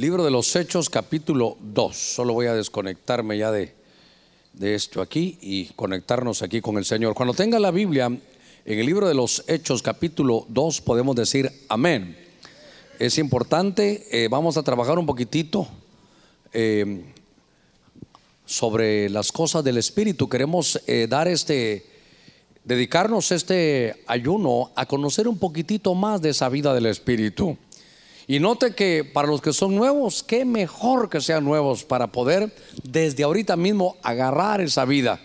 Libro de los Hechos, capítulo 2. Solo voy a desconectarme ya de, de esto aquí y conectarnos aquí con el Señor. Cuando tenga la Biblia, en el libro de los Hechos, capítulo 2, podemos decir amén. Es importante, eh, vamos a trabajar un poquitito eh, sobre las cosas del Espíritu. Queremos eh, dar este, dedicarnos este ayuno a conocer un poquitito más de esa vida del Espíritu. Y note que para los que son nuevos, qué mejor que sean nuevos para poder desde ahorita mismo agarrar esa vida.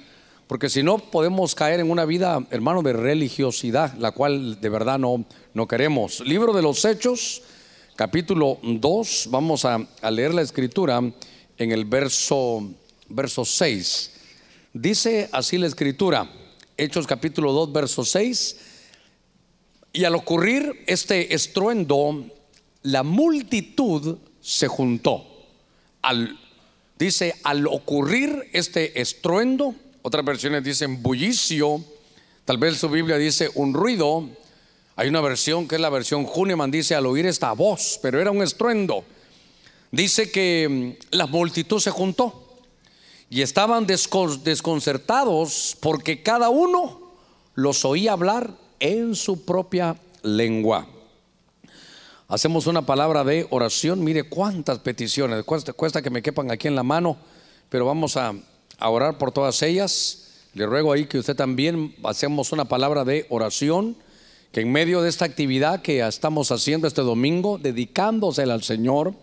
Porque si no, podemos caer en una vida, hermano, de religiosidad, la cual de verdad no, no queremos. Libro de los Hechos, capítulo 2, vamos a, leer la escritura en el verso, verso 6. Dice así la escritura, Hechos capítulo 2, verso 6. Y al ocurrir este estruendo, la multitud se juntó. Al, dice, al ocurrir este estruendo, otras versiones dicen bullicio, tal vez su Biblia dice un ruido. Hay una versión que es la versión Huneman, dice al oír esta voz, pero era un estruendo. Dice que mm, la multitud se juntó y estaban desconcertados porque cada uno los oía hablar en su propia lengua. Hacemos una palabra de oración. Mire cuántas peticiones. Cuesta, que me quepan aquí en la mano, pero vamos a, a orar por todas ellas. Le ruego ahí que usted también hacemos una palabra de oración, que en medio de esta actividad que estamos haciendo este domingo, dedicándosela al Señor,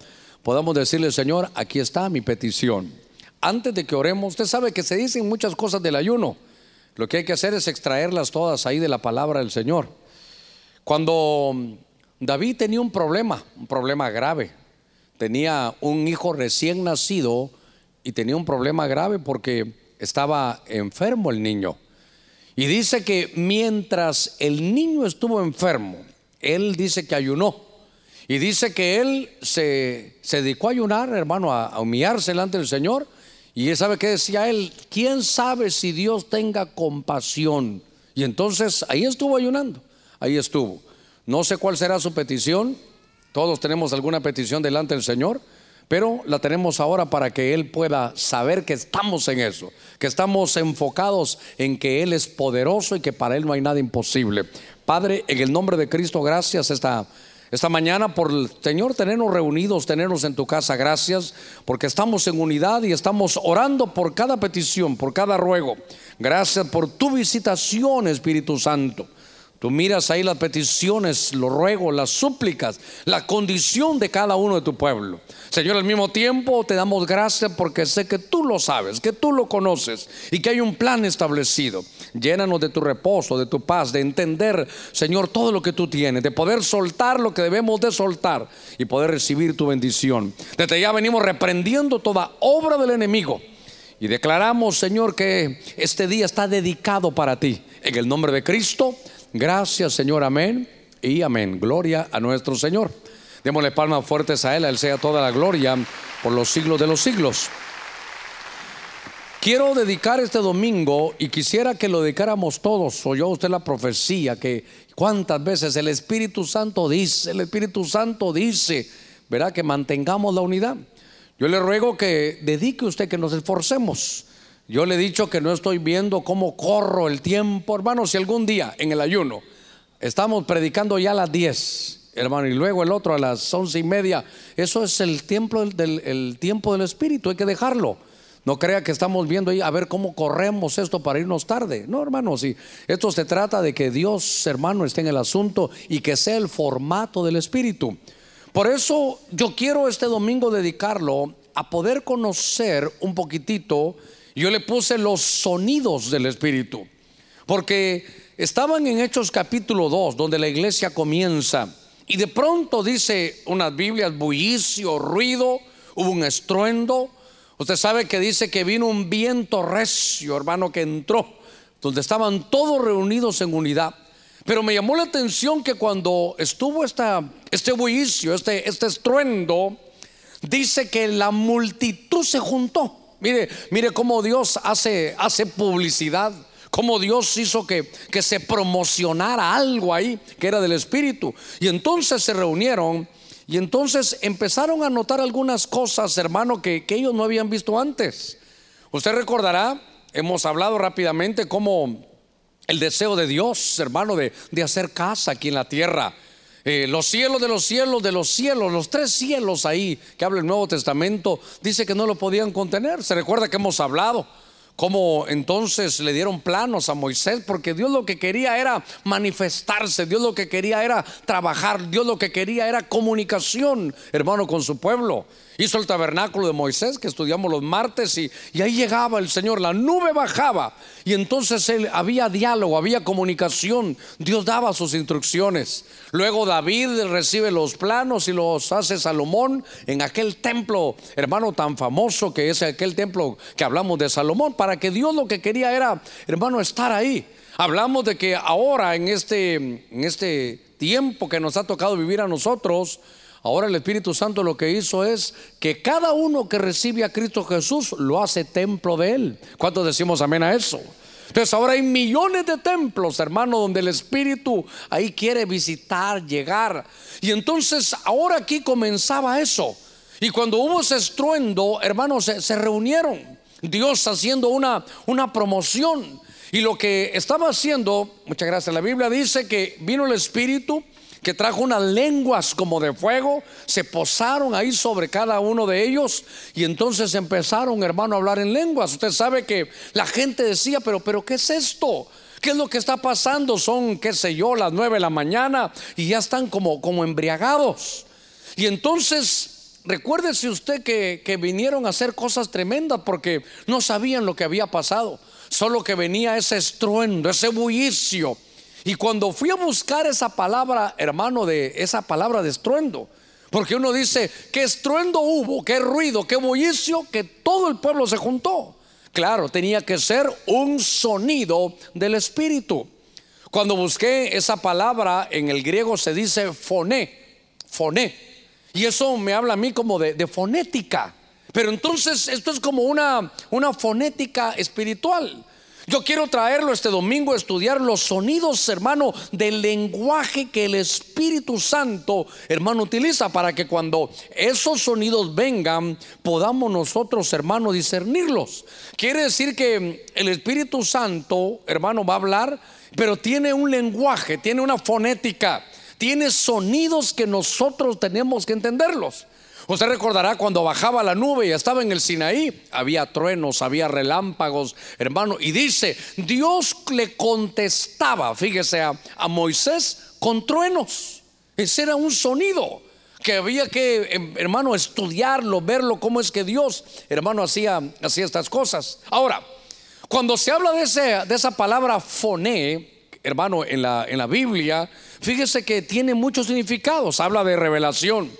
podamos decirle, Señor, aquí está mi petición. Antes de que oremos, usted sabe que se dicen muchas cosas del ayuno. Lo que hay que hacer es extraerlas todas ahí de la palabra del Señor. Cuando David tenía un problema, un problema grave. Tenía un hijo recién nacido y tenía un problema grave porque estaba enfermo el niño. Y dice que mientras el niño estuvo enfermo, él dice que ayunó. Y dice que él se, se dedicó a ayunar, hermano, a, humillarse delante del Señor. Y él sabe que decía él, ¿quién sabe si Dios tenga compasión? Y entonces ahí estuvo ayunando, ahí estuvo. No sé cuál será su petición. Todos tenemos alguna petición delante del Señor, pero la tenemos ahora para que Él pueda saber que estamos en eso, que estamos enfocados en que Él es poderoso y que para Él no hay nada imposible. Padre, en el nombre de Cristo, gracias esta, esta mañana por el Señor tenernos reunidos, tenernos en tu casa. Gracias porque estamos en unidad y estamos orando por cada petición, por cada ruego. Gracias por tu visitación, Espíritu Santo. Tú miras ahí las peticiones, los ruegos, las súplicas, la condición de cada uno de tu pueblo. Señor, al mismo tiempo te damos gracias porque sé que tú lo sabes, que tú lo conoces y que hay un plan establecido. Llénanos de tu reposo, de tu paz, de entender, Señor, todo lo que tú tienes, de poder soltar lo que debemos de soltar y poder recibir tu bendición. Desde ya venimos reprendiendo toda obra del enemigo. Y declaramos, Señor, que este día está dedicado para ti. En el nombre de Cristo. Gracias, Señor, amén y amén. Gloria a nuestro Señor. Démosle palmas fuertes a Él, a Él sea toda la gloria por los siglos de los siglos. Quiero dedicar este domingo y quisiera que lo dedicáramos todos. Oyó usted la profecía que cuántas veces el Espíritu Santo dice, el Espíritu Santo dice, verá que mantengamos la unidad. Yo le ruego que dedique usted que nos esforcemos. Yo le he dicho que no estoy viendo cómo corro el tiempo, hermano. Si algún día en el ayuno estamos predicando ya a las 10, hermano, y luego el otro a las once y media, eso es el tiempo del, el tiempo del Espíritu, hay que dejarlo. No crea que estamos viendo ahí a ver cómo corremos esto para irnos tarde. No, hermano, si esto se trata de que Dios, hermano, esté en el asunto y que sea el formato del Espíritu. Por eso yo quiero este domingo dedicarlo a poder conocer un poquitito yo le puse los sonidos del Espíritu, porque estaban en Hechos capítulo 2, donde la iglesia comienza, y de pronto dice unas Biblias, bullicio, ruido, hubo un estruendo. Usted sabe que dice que vino un viento recio, hermano, que entró, donde estaban todos reunidos en unidad. Pero me llamó la atención que cuando estuvo esta, este bullicio, este, este estruendo, dice que la multitud se juntó. Mire, mire cómo Dios hace, hace publicidad. Cómo Dios hizo que, que se promocionara algo ahí que era del Espíritu. Y entonces se reunieron Y entonces empezaron a notar algunas cosas, hermano, que, que ellos no habían visto antes. Usted recordará, hemos hablado rápidamente cómo el deseo de Dios, hermano, de, de hacer casa aquí en la tierra. Eh, los cielos de los cielos de los cielos, los tres cielos ahí que habla el Nuevo Testamento, dice que no lo podían contener. Se recuerda que hemos hablado cómo entonces le dieron planos a Moisés, porque Dios lo que quería era manifestarse, Dios lo que quería era trabajar, Dios lo que quería era comunicación, hermano, con su pueblo. Hizo el tabernáculo de Moisés que estudiamos los martes y, ahí llegaba el Señor, la nube bajaba y entonces él, había diálogo, había comunicación, Dios daba sus instrucciones. Luego David recibe los planos y los hace Salomón en aquel templo, hermano, tan famoso que es aquel templo que hablamos de Salomón, para que Dios lo que quería era, hermano, estar ahí. Hablamos de que ahora en este, en este tiempo que nos ha tocado vivir a nosotros, Ahora el Espíritu Santo lo que hizo es que cada uno que recibe a Cristo Jesús lo hace templo de Él. ¿Cuántos decimos amén a eso? Entonces ahora hay millones de templos, hermano, donde el Espíritu ahí quiere visitar, llegar. Y entonces ahora aquí comenzaba eso. Y cuando hubo ese estruendo, hermanos, se, se reunieron. Dios haciendo una, una promoción. Y lo que estaba haciendo, muchas gracias, la Biblia dice que vino el Espíritu que trajo unas lenguas como de fuego, se posaron ahí sobre cada uno de ellos y entonces empezaron, hermano, a hablar en lenguas. Usted sabe que la gente decía, pero, pero, ¿qué es esto? ¿Qué es lo que está pasando? Son, qué sé yo, las nueve de la mañana y ya están como, como embriagados. Y entonces, recuérdese usted que, que vinieron a hacer cosas tremendas porque no sabían lo que había pasado. Solo que venía ese estruendo, ese bullicio y cuando fui a buscar esa palabra, hermano, de esa palabra de estruendo, porque uno dice, qué estruendo hubo, qué ruido, qué bullicio, que todo el pueblo se juntó. Claro, tenía que ser un sonido del Espíritu. Cuando busqué esa palabra en el griego se dice foné, foné. Y eso me habla a mí como de, de fonética. Pero entonces esto es como una, una fonética espiritual. Yo quiero traerlo este domingo a estudiar los sonidos, hermano, del lenguaje que el Espíritu Santo, hermano, utiliza para que cuando esos sonidos vengan, podamos nosotros, hermano, discernirlos. Quiere decir que el Espíritu Santo, hermano, va a hablar, pero tiene un lenguaje, tiene una fonética, tiene sonidos que nosotros tenemos que entenderlos. Usted recordará cuando bajaba la nube y estaba en el Sinaí, había truenos, había relámpagos, hermano, y dice, Dios le contestaba, fíjese a, Moisés con truenos. Ese era un sonido que había que, em, hermano, estudiarlo, verlo, cómo es que Dios, hermano, hacía, hacía estas cosas. Ahora, cuando se habla de, ese, de esa palabra foné, hermano, en la, en la Biblia, fíjese que tiene muchos significados. Habla de revelación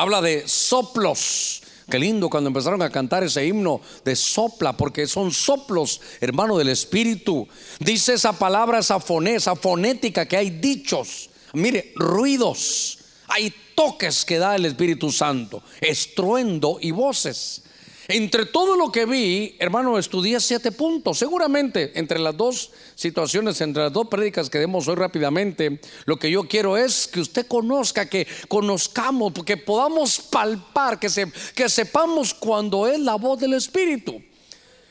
habla de soplos. Qué lindo cuando empezaron a cantar ese himno de sopla, porque son soplos, hermano del Espíritu. Dice esa palabra, esa foné, esa fonética que hay dichos. Mire, ruidos. Hay toques que da el Espíritu Santo, estruendo y voces. Entre todo lo que vi, hermano, estudié siete puntos. Seguramente entre las dos situaciones, entre las dos prédicas que demos hoy rápidamente, lo que yo quiero es que usted conozca, que conozcamos, que podamos palpar, que, que sepamos cuando es la voz del Espíritu.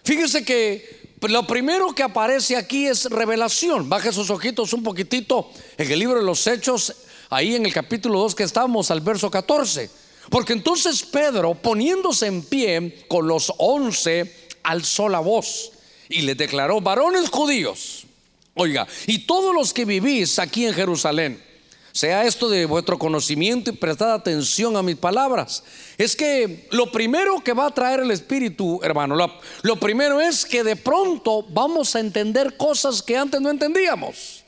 Fíjese que lo primero que aparece aquí es revelación. Baje sus ojitos un poquitito en el libro de los Hechos, ahí en el capítulo 2 que estamos, al verso 14. Porque entonces Pedro, poniéndose en pie con los once, alzó la voz y le declaró, varones judíos, oiga, y todos los que vivís aquí en Jerusalén, sea esto de vuestro conocimiento y prestad atención a mis palabras. Es que lo primero que va a traer el Espíritu, hermano, lo, lo primero es que de pronto vamos a entender cosas que antes no entendíamos.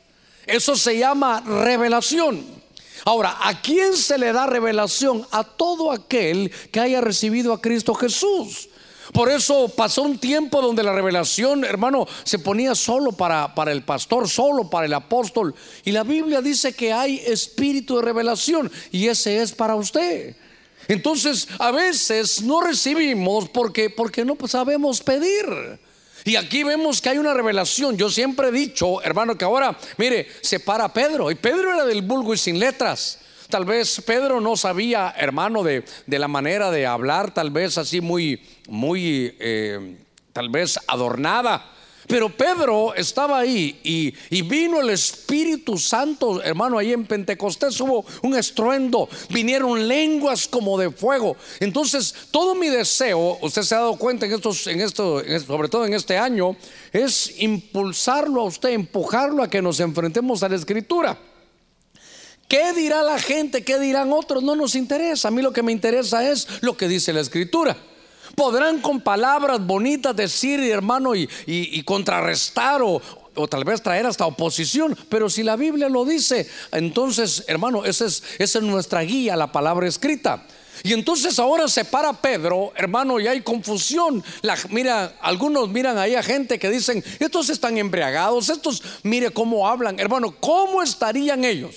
Eso se llama revelación. Ahora, ¿a quién se le da revelación? A todo aquel que haya recibido a Cristo Jesús. Por eso pasó un tiempo donde la revelación, hermano, se ponía solo para, para, el pastor, solo para el apóstol. Y la Biblia dice que hay espíritu de revelación y ese es para usted. Entonces, a veces no recibimos porque, porque no sabemos pedir. Y aquí vemos que hay una revelación. Yo siempre he dicho, hermano, que ahora, mire, se para Pedro. Y Pedro era del vulgo y sin letras. Tal vez Pedro no sabía, hermano, de, de la manera de hablar, tal vez así muy, muy, eh, tal vez adornada. Pero Pedro estaba ahí y, vino el Espíritu Santo, hermano, ahí en Pentecostés hubo un estruendo, vinieron lenguas como de fuego. Entonces, todo mi deseo, usted se ha dado cuenta en estos, en esto, sobre todo en este año, es impulsarlo a usted, empujarlo a que nos enfrentemos a la Escritura. ¿Qué dirá la gente? ¿Qué dirán otros? No nos interesa. A mí lo que me interesa es lo que dice la Escritura. Podrán con palabras bonitas decir, hermano, y, contrarrestar o, tal vez traer hasta oposición, pero si la Biblia lo dice, entonces, hermano, esa es, es nuestra guía, la palabra escrita. Y entonces ahora se para Pedro, hermano, y hay confusión. Mira, algunos miran ahí a gente que dicen, estos están embriagados, estos, mire cómo hablan. Hermano, ¿cómo estarían ellos?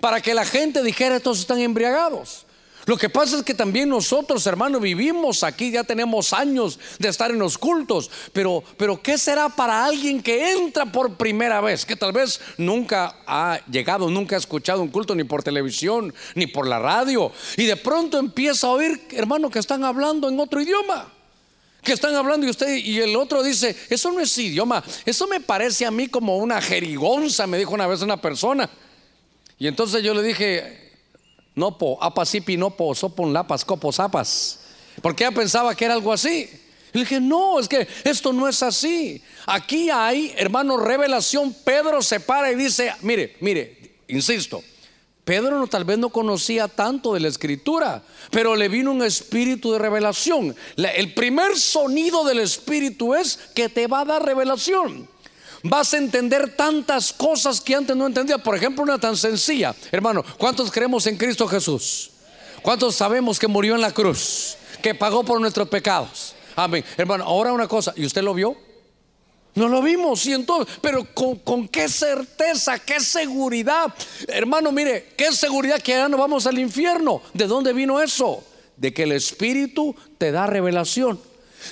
Para que la gente dijera, estos están embriagados. Lo que pasa es que también nosotros, hermanos, vivimos aquí, ya tenemos años de estar en los cultos, pero, pero ¿qué será para alguien que entra por primera vez, que tal vez nunca ha llegado, nunca ha escuchado un culto ni por televisión, ni por la radio, y de pronto empieza a oír, hermano, que están hablando en otro idioma? que están hablando y usted y el otro dice, eso no es idioma, eso me parece a mí como una jerigonza, me dijo una vez una persona. Y entonces yo le dije, no po, apasipi, no po, sopon copos zapas. Porque ella pensaba que era algo así. Le dije, no, es que esto no es así. Aquí hay, hermano, revelación. Pedro se para y dice, mire, mire, insisto, Pedro no, tal vez no conocía tanto de la escritura, pero le vino un espíritu de revelación. el primer sonido del espíritu es que te va a dar revelación vas a entender tantas cosas que antes no entendía. Por ejemplo, una tan sencilla. Hermano, ¿cuántos creemos en Cristo Jesús? ¿Cuántos sabemos que murió en la cruz? Que pagó por nuestros pecados. Amén. Hermano, ahora una cosa, ¿y usted lo vio? No lo vimos, y entonces, pero con, qué certeza, qué seguridad. Hermano, mire, qué seguridad que ya no vamos al infierno. ¿De dónde vino eso? De que el Espíritu te da revelación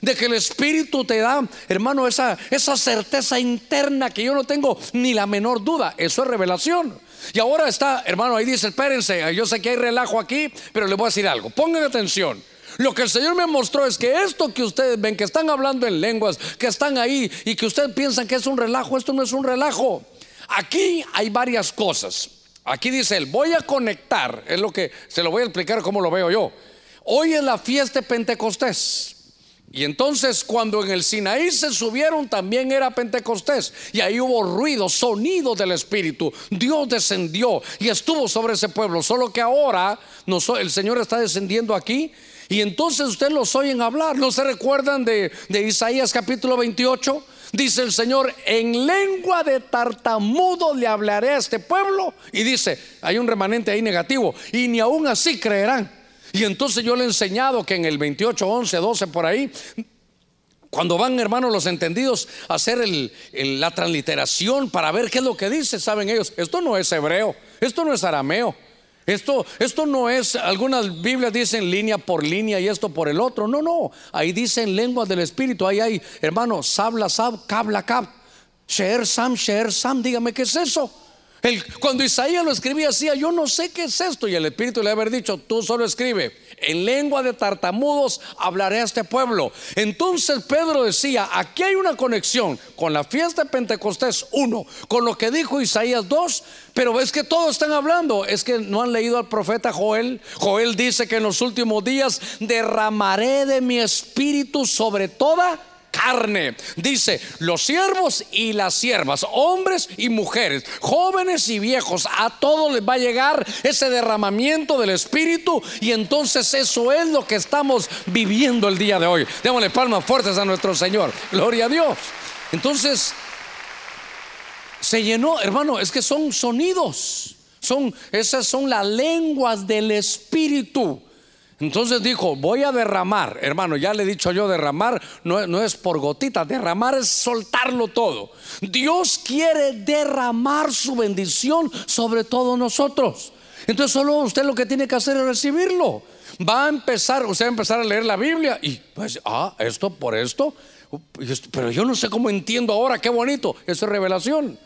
de que el Espíritu te da, hermano, esa, esa certeza interna que yo no tengo ni la menor duda. Eso es revelación. Y ahora está, hermano, ahí dice, espérense, yo sé que hay relajo aquí, pero les voy a decir algo. Pongan atención. Lo que el Señor me mostró es que esto que ustedes ven, que están hablando en lenguas, que están ahí y que ustedes piensan que es un relajo, esto no es un relajo. Aquí hay varias cosas. Aquí dice él, voy a conectar, es lo que se lo voy a explicar cómo lo veo yo. Hoy es la fiesta de Pentecostés. Y entonces cuando en el Sinaí se subieron también era Pentecostés. Y ahí hubo ruido, sonido del Espíritu. Dios descendió y estuvo sobre ese pueblo. Solo que ahora el Señor está descendiendo aquí. Y entonces ustedes los oyen hablar. ¿No se recuerdan de, Isaías capítulo 28? Dice el Señor, en lengua de tartamudo le hablaré a este pueblo. Y dice, hay un remanente ahí negativo. Y ni aún así creerán. Y entonces yo le he enseñado que en el 28, 11, 12 por ahí, cuando van hermanos los entendidos a hacer la transliteración para ver qué es lo que dice, saben ellos, esto no es hebreo, esto no es arameo. Esto, esto no es, algunas Biblias dicen línea por línea y esto por el otro. No, no. Ahí dicen lenguas del Espíritu. Ahí hay, hermano, sabla, sab, kabla, kab. Sheer, sam, sheer, sam. Dígame qué es eso cuando Isaías lo escribía, decía, yo no sé qué es esto. Y el Espíritu le había dicho, tú solo escribe, en lengua de tartamudos hablaré a este pueblo. Entonces Pedro decía, aquí hay una conexión con la fiesta de Pentecostés, uno, con lo que dijo Isaías dos, pero es que todos están hablando, es que no han leído al profeta Joel. Joel dice que en los últimos días derramaré de mi espíritu sobre toda carne. Dice, los siervos y las siervas, hombres y mujeres, jóvenes y viejos, a todos les va a llegar ese derramamiento del Espíritu y entonces eso es lo que estamos viviendo el día de hoy. Démosle palmas fuertes a nuestro Señor. Gloria a Dios. Entonces, se llenó, hermano, es que son sonidos. Son, esas son las lenguas del Espíritu. Entonces dijo, voy a derramar, hermano, ya le he dicho yo, derramar no, es por gotita, derramar es soltarlo todo. Dios quiere derramar su bendición sobre todos nosotros. Entonces solo usted lo que tiene que hacer es recibirlo. Va a empezar, usted va a empezar a leer la Biblia y pues, ah, esto por esto, pero yo no sé cómo entiendo ahora, qué bonito, eso es revelación.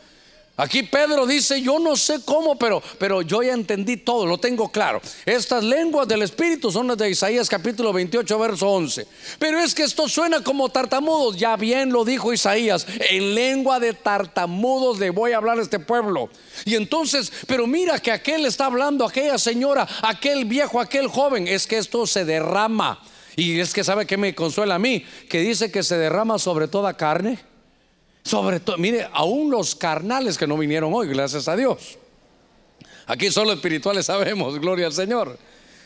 Aquí Pedro dice, yo no sé cómo, pero, pero yo ya entendí todo, lo tengo claro. Estas lenguas del Espíritu son las de Isaías capítulo 28, verso 11. Pero es que esto suena como tartamudos, ya bien lo dijo Isaías, en lengua de tartamudos le voy a hablar a este pueblo. Y entonces, pero mira que aquel está hablando, aquella señora, aquel viejo, aquel joven, es que esto se derrama. Y es que sabe que me consuela a mí, que dice que se derrama sobre toda carne. Sobre todo, mire, aún los carnales que no vinieron hoy, gracias a Dios. Aquí solo espirituales sabemos, gloria al Señor.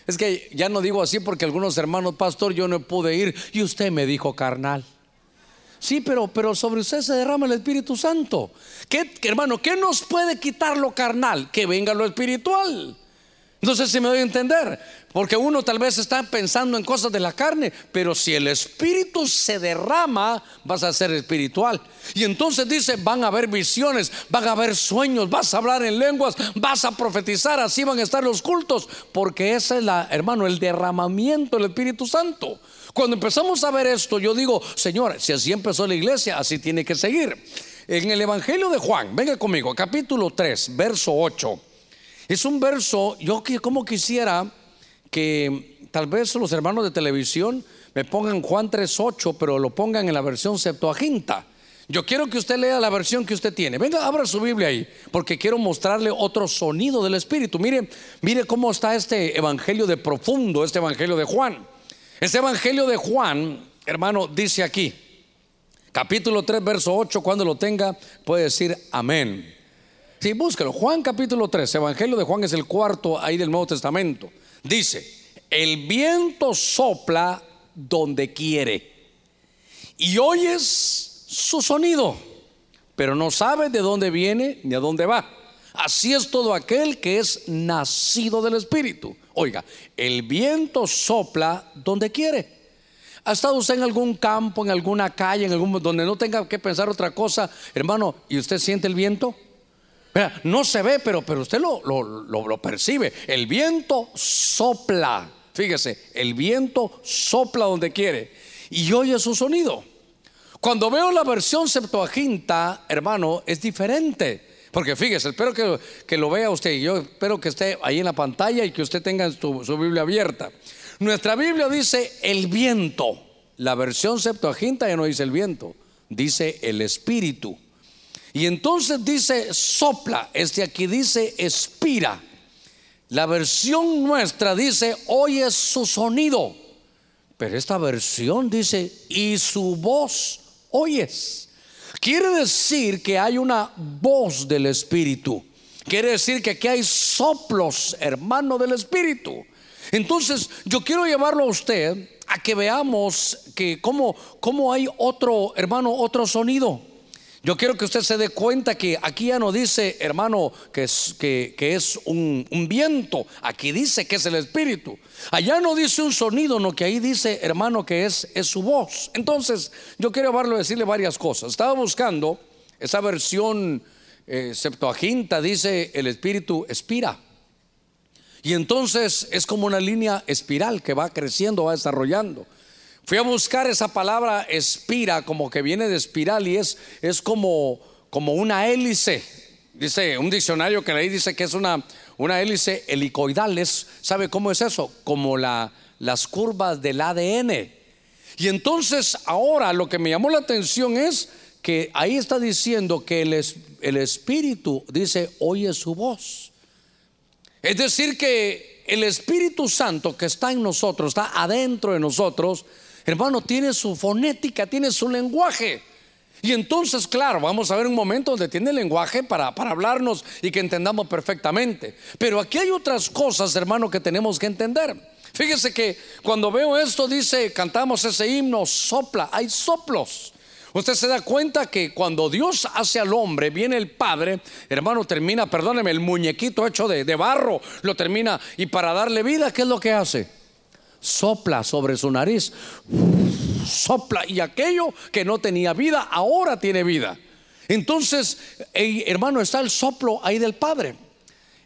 Es que ya no digo así porque algunos hermanos, pastor, yo no pude ir y usted me dijo carnal. Sí, pero, pero sobre usted se derrama el Espíritu Santo. ¿Qué, hermano, qué nos puede quitar lo carnal? Que venga lo espiritual. No sé si me doy a entender, porque uno tal vez está pensando en cosas de la carne, pero si el espíritu se derrama, vas a ser espiritual. Y entonces dice, van a haber visiones, van a haber sueños, vas a hablar en lenguas, vas a profetizar, así van a estar los cultos, porque ese es la, hermano, el derramamiento del Espíritu Santo. Cuando empezamos a ver esto, yo digo, Señor, si así empezó la iglesia, así tiene que seguir. En el Evangelio de Juan, venga conmigo, capítulo 3, verso 8. Es un verso, yo como quisiera que tal vez los hermanos de televisión me pongan Juan 3.8, pero lo pongan en la versión Septuaginta. Yo quiero que usted lea la versión que usted tiene. Venga, abra su Biblia ahí, porque quiero mostrarle otro sonido del Espíritu. Mire, mire cómo está este evangelio de profundo, este evangelio de Juan. Este evangelio de Juan, hermano, dice aquí, capítulo 3, verso 8, cuando lo tenga, puede decir amén. Sí, búscalo. Juan capítulo 3, Evangelio de Juan es el cuarto ahí del Nuevo Testamento. Dice, el viento sopla donde quiere y oyes su sonido, pero no sabes de dónde viene ni a dónde va. Así es todo aquel que es nacido del Espíritu. Oiga, el viento sopla donde quiere. ¿Ha estado usted en algún campo, en alguna calle, en algún donde no tenga que pensar otra cosa, hermano, y usted siente el viento? No se ve, pero, pero usted lo, lo, percibe. El viento sopla. Fíjese, el viento sopla donde quiere y oye su sonido. Cuando veo la versión Septuaginta, hermano, es diferente. Porque fíjese, espero que, que, lo vea usted. Yo espero que esté ahí en la pantalla y que usted tenga su, su Biblia abierta. Nuestra Biblia dice el viento. La versión Septuaginta ya no dice el viento, dice el espíritu. Y entonces dice sopla, este aquí dice expira. La versión nuestra dice oye su sonido, pero esta versión dice y su voz oyes. Quiere decir que hay una voz del Espíritu. Quiere decir que aquí hay soplos, hermano del Espíritu. Entonces, yo quiero llevarlo a usted a que veamos que cómo, cómo hay otro, hermano, otro sonido. Yo quiero que usted se dé cuenta que aquí ya no dice, hermano, que es, que, es un, viento. Aquí dice que es el Espíritu. Allá no dice un sonido, no, que ahí dice, hermano, que es, es su voz. Entonces, yo quiero decirle varias cosas. Estaba buscando esa versión eh, Septuaginta, dice el Espíritu expira. Y entonces es como una línea espiral que va creciendo, va desarrollando. Fui a buscar esa palabra espira, como que viene de espiral y es, es como, como una hélice. Dice un diccionario que leí dice que es una, una hélice helicoidal. ¿Sabe cómo es eso? Como la, las curvas del ADN. Y entonces ahora lo que me llamó la atención es que ahí está diciendo que el, el Espíritu dice, oye su voz. Es decir, que el Espíritu Santo que está en nosotros, está adentro de nosotros, hermano, tiene su fonética, tiene su lenguaje. Y entonces, claro, vamos a ver un momento donde tiene lenguaje para, para hablarnos y que entendamos perfectamente. Pero aquí hay otras cosas, hermano, que tenemos que entender. Fíjese que cuando veo esto, dice, cantamos ese himno, sopla, hay soplos. Usted se da cuenta que cuando Dios hace al hombre, viene el Padre, hermano, termina, perdóneme, el muñequito hecho de, de barro, lo termina y para darle vida, ¿qué es lo que hace? Sopla sobre su nariz, sopla y aquello que no tenía vida ahora tiene vida. Entonces, hermano, está el soplo ahí del Padre.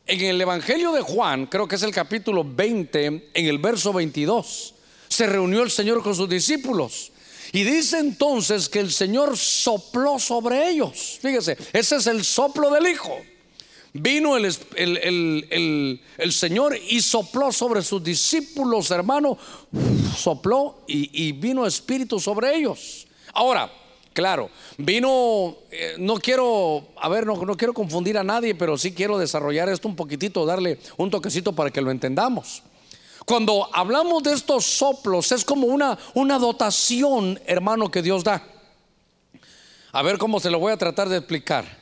En el Evangelio de Juan, creo que es el capítulo 20, en el verso 22, se reunió el Señor con sus discípulos. Y dice entonces que el Señor sopló sobre ellos. Fíjese, ese es el soplo del Hijo. Vino el, el, Señor y sopló sobre sus discípulos, hermano, sopló y, vino espíritu sobre ellos. Ahora, claro, vino, eh, no quiero, a ver, no, no quiero confundir a nadie, pero sí quiero desarrollar esto un poquitito, darle un toquecito para que lo entendamos. Cuando hablamos de estos soplos, es como una, una dotación, hermano, que Dios da. A ver cómo se lo voy a tratar de explicar.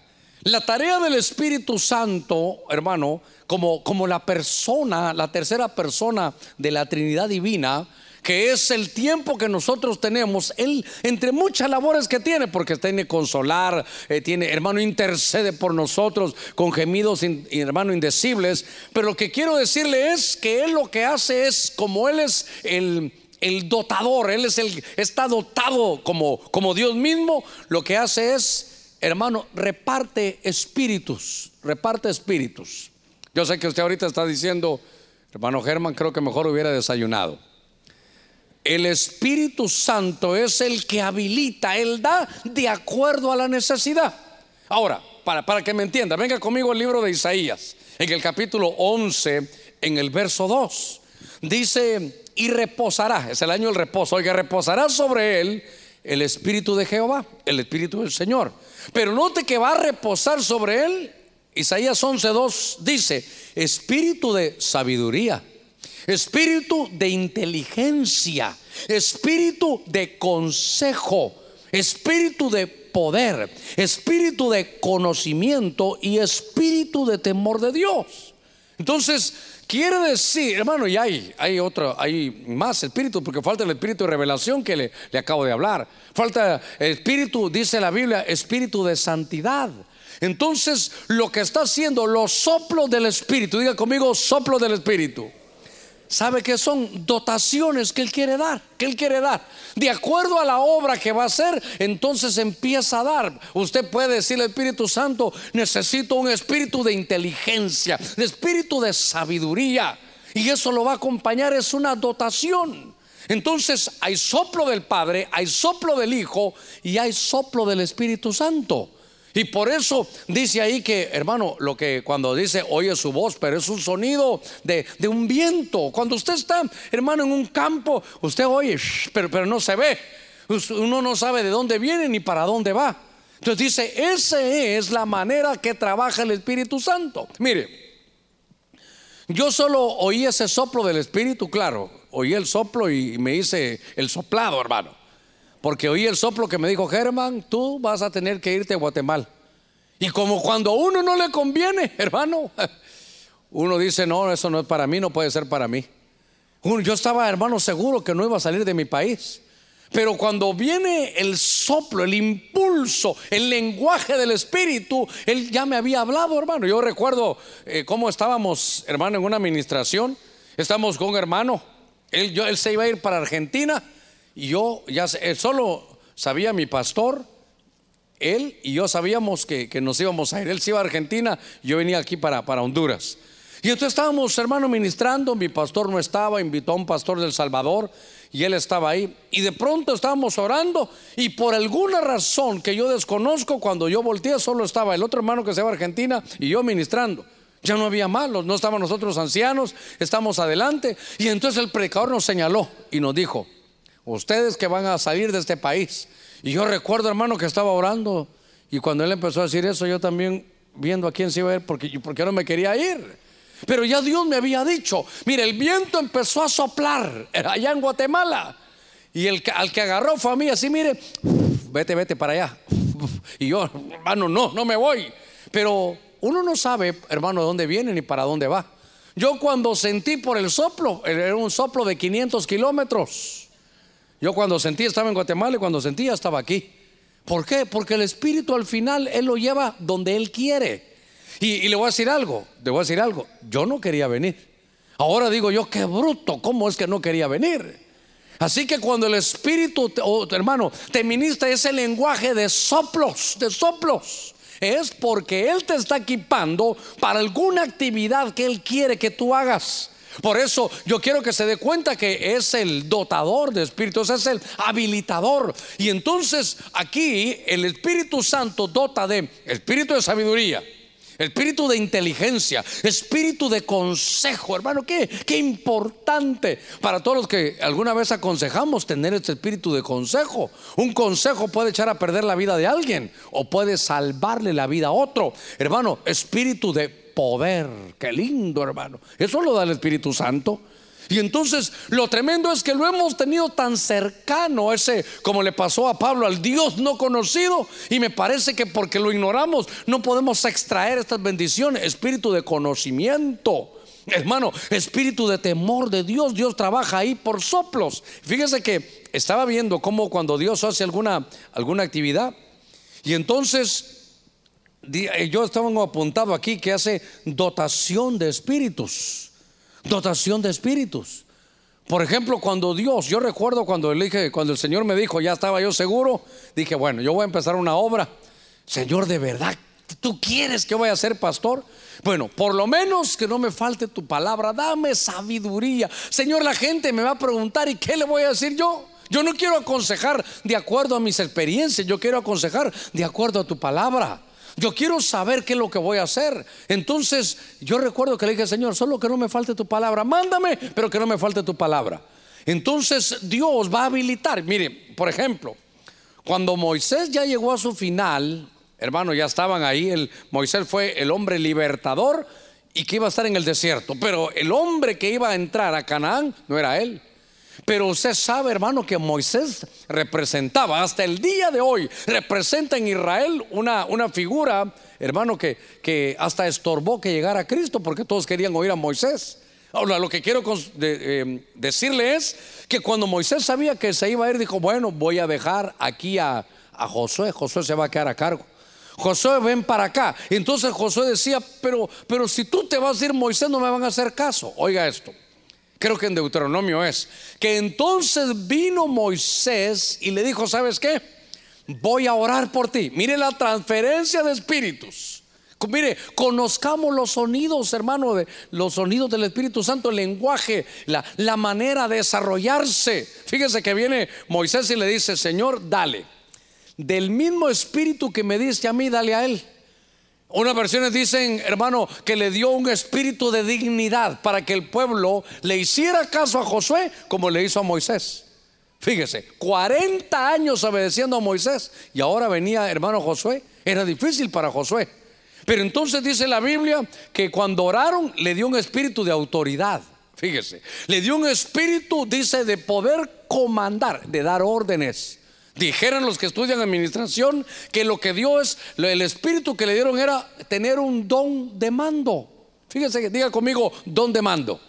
La tarea del Espíritu Santo, hermano, como, como la persona, la tercera persona de la Trinidad Divina, que es el tiempo que nosotros tenemos, Él, entre muchas labores que tiene, porque tiene consolar, eh, tiene, hermano, intercede por nosotros con gemidos, hermano, indecibles, pero lo que quiero decirle es que Él lo que hace es, como Él es el, dotador, Él es el, está dotado como, como Dios mismo, lo que hace es, hermano, reparte espíritus, reparte espíritus. Yo sé que usted ahorita está diciendo, hermano Germán, creo que mejor hubiera desayunado. El Espíritu Santo es el que habilita, Él da de acuerdo a la necesidad. Ahora, para, para que me entienda, venga conmigo el libro de Isaías, en el capítulo 11, en el verso 2. Dice, y reposará, es el año del reposo, oiga, reposará sobre él el Espíritu de Jehová, el Espíritu del Señor. Pero note que va a reposar sobre él, Isaías 11.2 dice, Espíritu de sabiduría espíritu de inteligencia, espíritu de consejo, espíritu de poder, espíritu de conocimiento y espíritu de temor de Dios. Entonces, quiere decir, hermano, y hay, hay otro, hay más espíritu, porque falta el espíritu de revelación que le, le acabo de hablar. Falta el espíritu, dice la Biblia, espíritu de santidad. Entonces, lo que está haciendo los soplos del espíritu, diga conmigo, soplo del espíritu sabe que son dotaciones que Él quiere dar, que Él quiere dar. De acuerdo a la obra que va a hacer, entonces empieza a dar. Usted puede decirle Espíritu Santo, necesito un espíritu de inteligencia, de espíritu de sabiduría. Y eso lo va a acompañar, es una dotación. Entonces hay soplo del Padre, hay soplo del Hijo y hay soplo del Espíritu Santo. Y por eso dice ahí que, hermano, lo que cuando dice oye su voz, pero es un sonido de, un viento. Cuando usted está, hermano, en un campo, usted oye, pero, pero no se ve. Uno no sabe de dónde viene ni para dónde va. Entonces dice, esa es la manera que trabaja el Espíritu Santo. Mire, yo solo oí ese soplo del Espíritu, claro, oí el soplo y me hice el soplado, hermano. Porque oí el soplo que me dijo, Germán, tú vas a tener que irte a Guatemala. Y como cuando a uno no le conviene, hermano, uno dice, no, eso no es para mí, no puede ser para mí. Yo estaba, hermano, seguro que no iba a salir de mi país. Pero cuando viene el soplo, el impulso, el lenguaje del Espíritu, Él ya me había hablado, hermano. Yo recuerdo eh, cómo estábamos, hermano, en una administración. Estamos con un hermano. Él, yo, él se iba a ir para Argentina y yo ya eh, solo sabía mi pastor, él y yo sabíamos que, nos íbamos a ir. Él se iba a Argentina, yo venía aquí para, Honduras. Y entonces estábamos, hermano, ministrando. Mi pastor no estaba, invitó a un pastor del Salvador y él estaba ahí. Y de pronto estábamos orando y por alguna razón que yo desconozco, cuando yo volteé, solo estaba el otro hermano que se iba a Argentina y yo ministrando. Ya no había malos, no estaban nosotros ancianos, estamos adelante. Y entonces el predicador nos señaló y nos dijo: ustedes que van a salir de este país. Y yo recuerdo, hermano, que estaba orando y cuando él empezó a decir eso, yo también viendo a quién se iba a ir, porque, porque no me quería ir. Pero ya Dios me había dicho, mire, el viento empezó a soplar allá en Guatemala. Y el, al que agarró fue a mí, así, mire, vete, vete para allá. Y yo, hermano, no, no me voy. Pero uno no sabe, hermano, de dónde viene ni para dónde va. Yo cuando sentí por el soplo, era un soplo de 500 kilómetros. Yo cuando sentí estaba en Guatemala y cuando sentía estaba aquí. ¿Por qué? Porque el Espíritu al final Él lo lleva donde Él quiere. Y, le voy a decir algo, le voy a decir algo. Yo no quería venir. Ahora digo yo, qué bruto, ¿cómo es que no quería venir? Así que cuando el Espíritu, oh, hermano, te ministra ese lenguaje de soplos, de soplos, es porque Él te está equipando para alguna actividad que Él quiere que tú hagas. Por eso yo quiero que se dé cuenta que es el dotador de espíritus, es el habilitador. Y entonces aquí el Espíritu Santo dota de espíritu de sabiduría, espíritu de inteligencia, espíritu de consejo. Hermano, qué, qué importante para todos los que alguna vez aconsejamos tener este espíritu de consejo. Un consejo puede echar a perder la vida de alguien o puede salvarle la vida a otro. Hermano, espíritu de poder. Qué lindo, hermano. Eso lo da el Espíritu Santo. Y entonces lo tremendo es que lo hemos tenido tan cercano, ese como le pasó a Pablo, al Dios no conocido. Y me parece que porque lo ignoramos no podemos extraer estas bendiciones. Espíritu de conocimiento. Hermano, espíritu de temor de Dios, Dios trabaja ahí por soplos. Fíjese que estaba viendo cómo cuando Dios hace alguna, alguna actividad y entonces yo estaba apuntado aquí que hace dotación de espíritus. Dotación de espíritus. Por ejemplo, cuando Dios, yo recuerdo cuando, dije, cuando el Señor me dijo, ya estaba yo seguro, dije, bueno, yo voy a empezar una obra. Señor, de verdad, ¿tú quieres que voy a ser pastor? Bueno, por lo menos que no me falte tu palabra, dame sabiduría. Señor, la gente me va a preguntar, ¿y qué le voy a decir yo? Yo no quiero aconsejar de acuerdo a mis experiencias, yo quiero aconsejar de acuerdo a tu palabra. Yo quiero saber qué es lo que voy a hacer. Entonces yo recuerdo que le dije, Señor, solo que no me falte tu palabra. Mándame, pero que no me falte tu palabra. Entonces Dios va a habilitar. Mire, por ejemplo, cuando Moisés ya llegó a su final, hermano, ya estaban ahí. El, Moisés fue el hombre libertador y que iba a estar en el desierto. Pero el hombre que iba a entrar a Canaán no era él. Pero usted sabe, hermano, que Moisés representaba, hasta el día de hoy, representa en Israel una, una figura, hermano, que, que hasta estorbó que llegara Cristo porque todos querían oír a Moisés. Ahora, lo que quiero em, decirle es que cuando Moisés sabía que se iba a ir, dijo, bueno, voy a dejar aquí a, a Josué, Josué se va a quedar a cargo. Josué, ven para acá. Entonces Josué decía, pero, pero si tú te vas a ir, Moisés, no me van a hacer caso. Oiga esto creo que en Deuteronomio es, que entonces vino Moisés y le dijo, ¿sabes qué? Voy a orar por ti. Mire la transferencia de espíritus. Mire, conozcamos los sonidos, hermano, de los sonidos del Espíritu Santo, el lenguaje, la, la manera de desarrollarse. Fíjese que viene Moisés y le dice, Señor, dale. Del mismo espíritu que me diste a mí, dale a él. Unas versiones dicen, hermano, que le dio un espíritu de dignidad para que el pueblo le hiciera caso a Josué como le hizo a Moisés. Fíjese, 40 años obedeciendo a Moisés y ahora venía hermano Josué. Era difícil para Josué. Pero entonces dice la Biblia que cuando oraron le dio un espíritu de autoridad. Fíjese, le dio un espíritu, dice, de poder comandar, de dar órdenes. Dijeron los que estudian administración que lo que dio es, el espíritu que le dieron era tener un don de mando. Fíjense que diga conmigo, don de mando.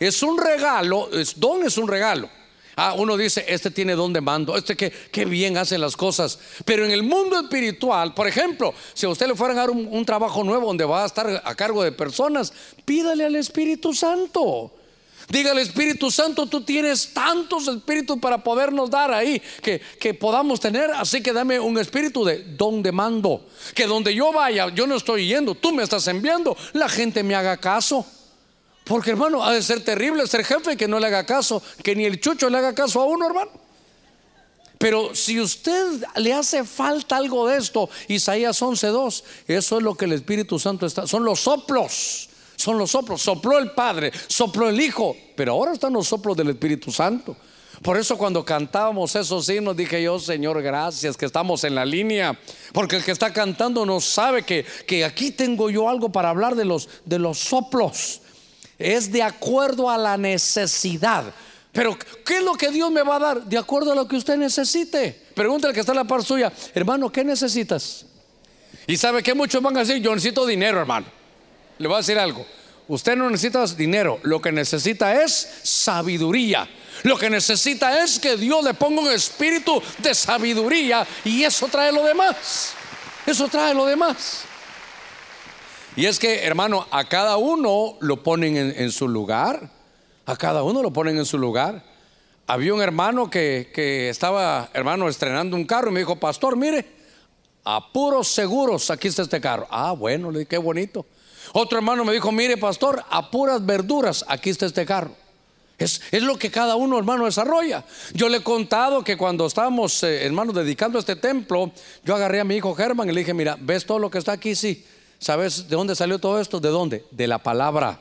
Es un regalo, es, don es un regalo. Ah, uno dice, este tiene don de mando, este que, bien hace las cosas. Pero en el mundo espiritual, por ejemplo, si a usted le fueran a dar un trabajo nuevo donde va a estar a cargo de personas, pídale al Espíritu Santo. Diga el Espíritu Santo, tú tienes tantos espíritus para podernos dar ahí que, que, podamos tener. Así que dame un espíritu de don de mando. Que donde yo vaya, yo no estoy yendo, tú me estás enviando, la gente me haga caso. Porque hermano, ha de ser terrible ser jefe que no le haga caso, que ni el chucho le haga caso a uno, hermano. Pero si usted le hace falta algo de esto, Isaías 11:2, eso es lo que el Espíritu Santo está, son los soplos son los soplos. Sopló el Padre, sopló el Hijo, pero ahora están los soplos del Espíritu Santo. Por eso cuando cantábamos esos himnos dije yo, Señor, gracias que estamos en la línea, porque el que está cantando no sabe que, que aquí tengo yo algo para hablar de los, de los soplos. Es de acuerdo a la necesidad. Pero, ¿qué es lo que Dios me va a dar? De acuerdo a lo que usted necesite. Pregúntale que está en la par suya, hermano, ¿qué necesitas? Y sabe que muchos van a decir, yo necesito dinero, hermano. Le voy a decir algo. Usted no necesita dinero, lo que necesita es sabiduría. Lo que necesita es que Dios le ponga un espíritu de sabiduría y eso trae lo demás. Eso trae lo demás. Y es que, hermano, a cada uno lo ponen en, su lugar. A cada uno lo ponen en su lugar. Había un hermano que, estaba, hermano, estrenando un carro y me dijo, pastor, mire, a seguros aquí está este carro. Ah, bueno, le dije, qué bonito. Otro hermano me dijo, mire pastor, a puras verduras, aquí está este carro. Es, lo que cada uno, hermano, desarrolla. Yo le he contado que cuando estábamos, eh, hermanos, dedicando este templo, yo agarré a mi hijo Germán y le dije, mira, ¿ves todo lo que está aquí? Sí. ¿Sabes de dónde salió todo esto? ¿De dónde? De la palabra.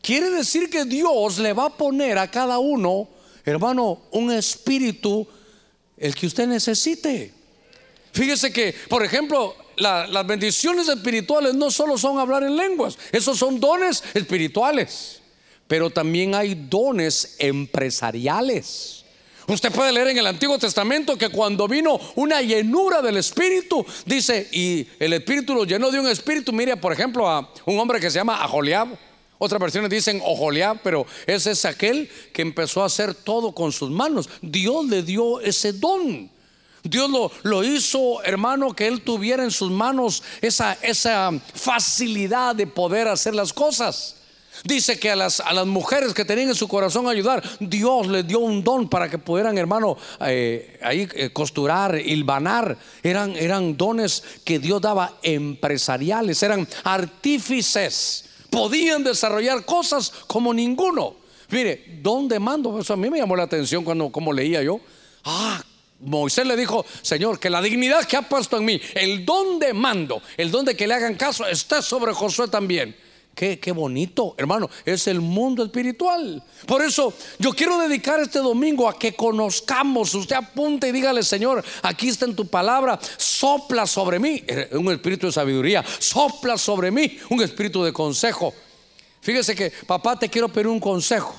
Quiere decir que Dios le va a poner a cada uno, hermano, un espíritu, el que usted necesite. Fíjese que, por ejemplo, las bendiciones espirituales no solo son hablar en lenguas, esos son dones espirituales. Pero también hay dones empresariales. Usted puede leer en el Antiguo Testamento que cuando vino una llenura del Espíritu, dice, y el Espíritu lo llenó de un Espíritu. Mire, por ejemplo, a un hombre que se llama Aholiab. Otras versiones dicen Ojoliab, pero ese es aquel que empezó a hacer todo con sus manos. Dios le dio ese don. Dios lo, lo, hizo, hermano, que él tuviera en sus manos esa, esa facilidad de poder hacer las cosas. Dice que a las, a las mujeres que tenían en su corazón ayudar, Dios les dio un don para que pudieran, hermano, eh, ahí eh, costurar, hilvanar. Eran, eran dones que Dios daba empresariales, eran artífices. Podían desarrollar cosas como ninguno. Mire, don de mando, eso a mí me llamó la atención cuando como leía yo. Ah, Moisés le dijo, Señor, que la dignidad que ha puesto en mí, el don de mando, el don de que le hagan caso, está sobre Josué también. Qué, bonito, hermano, es el mundo espiritual. Por eso yo quiero dedicar este domingo a que conozcamos. Usted apunte y dígale, Señor, aquí está en tu palabra, sopla sobre mí eh, un espíritu de sabiduría, sopla sobre mí un espíritu de consejo. Fíjese que, papá, te quiero pedir un consejo.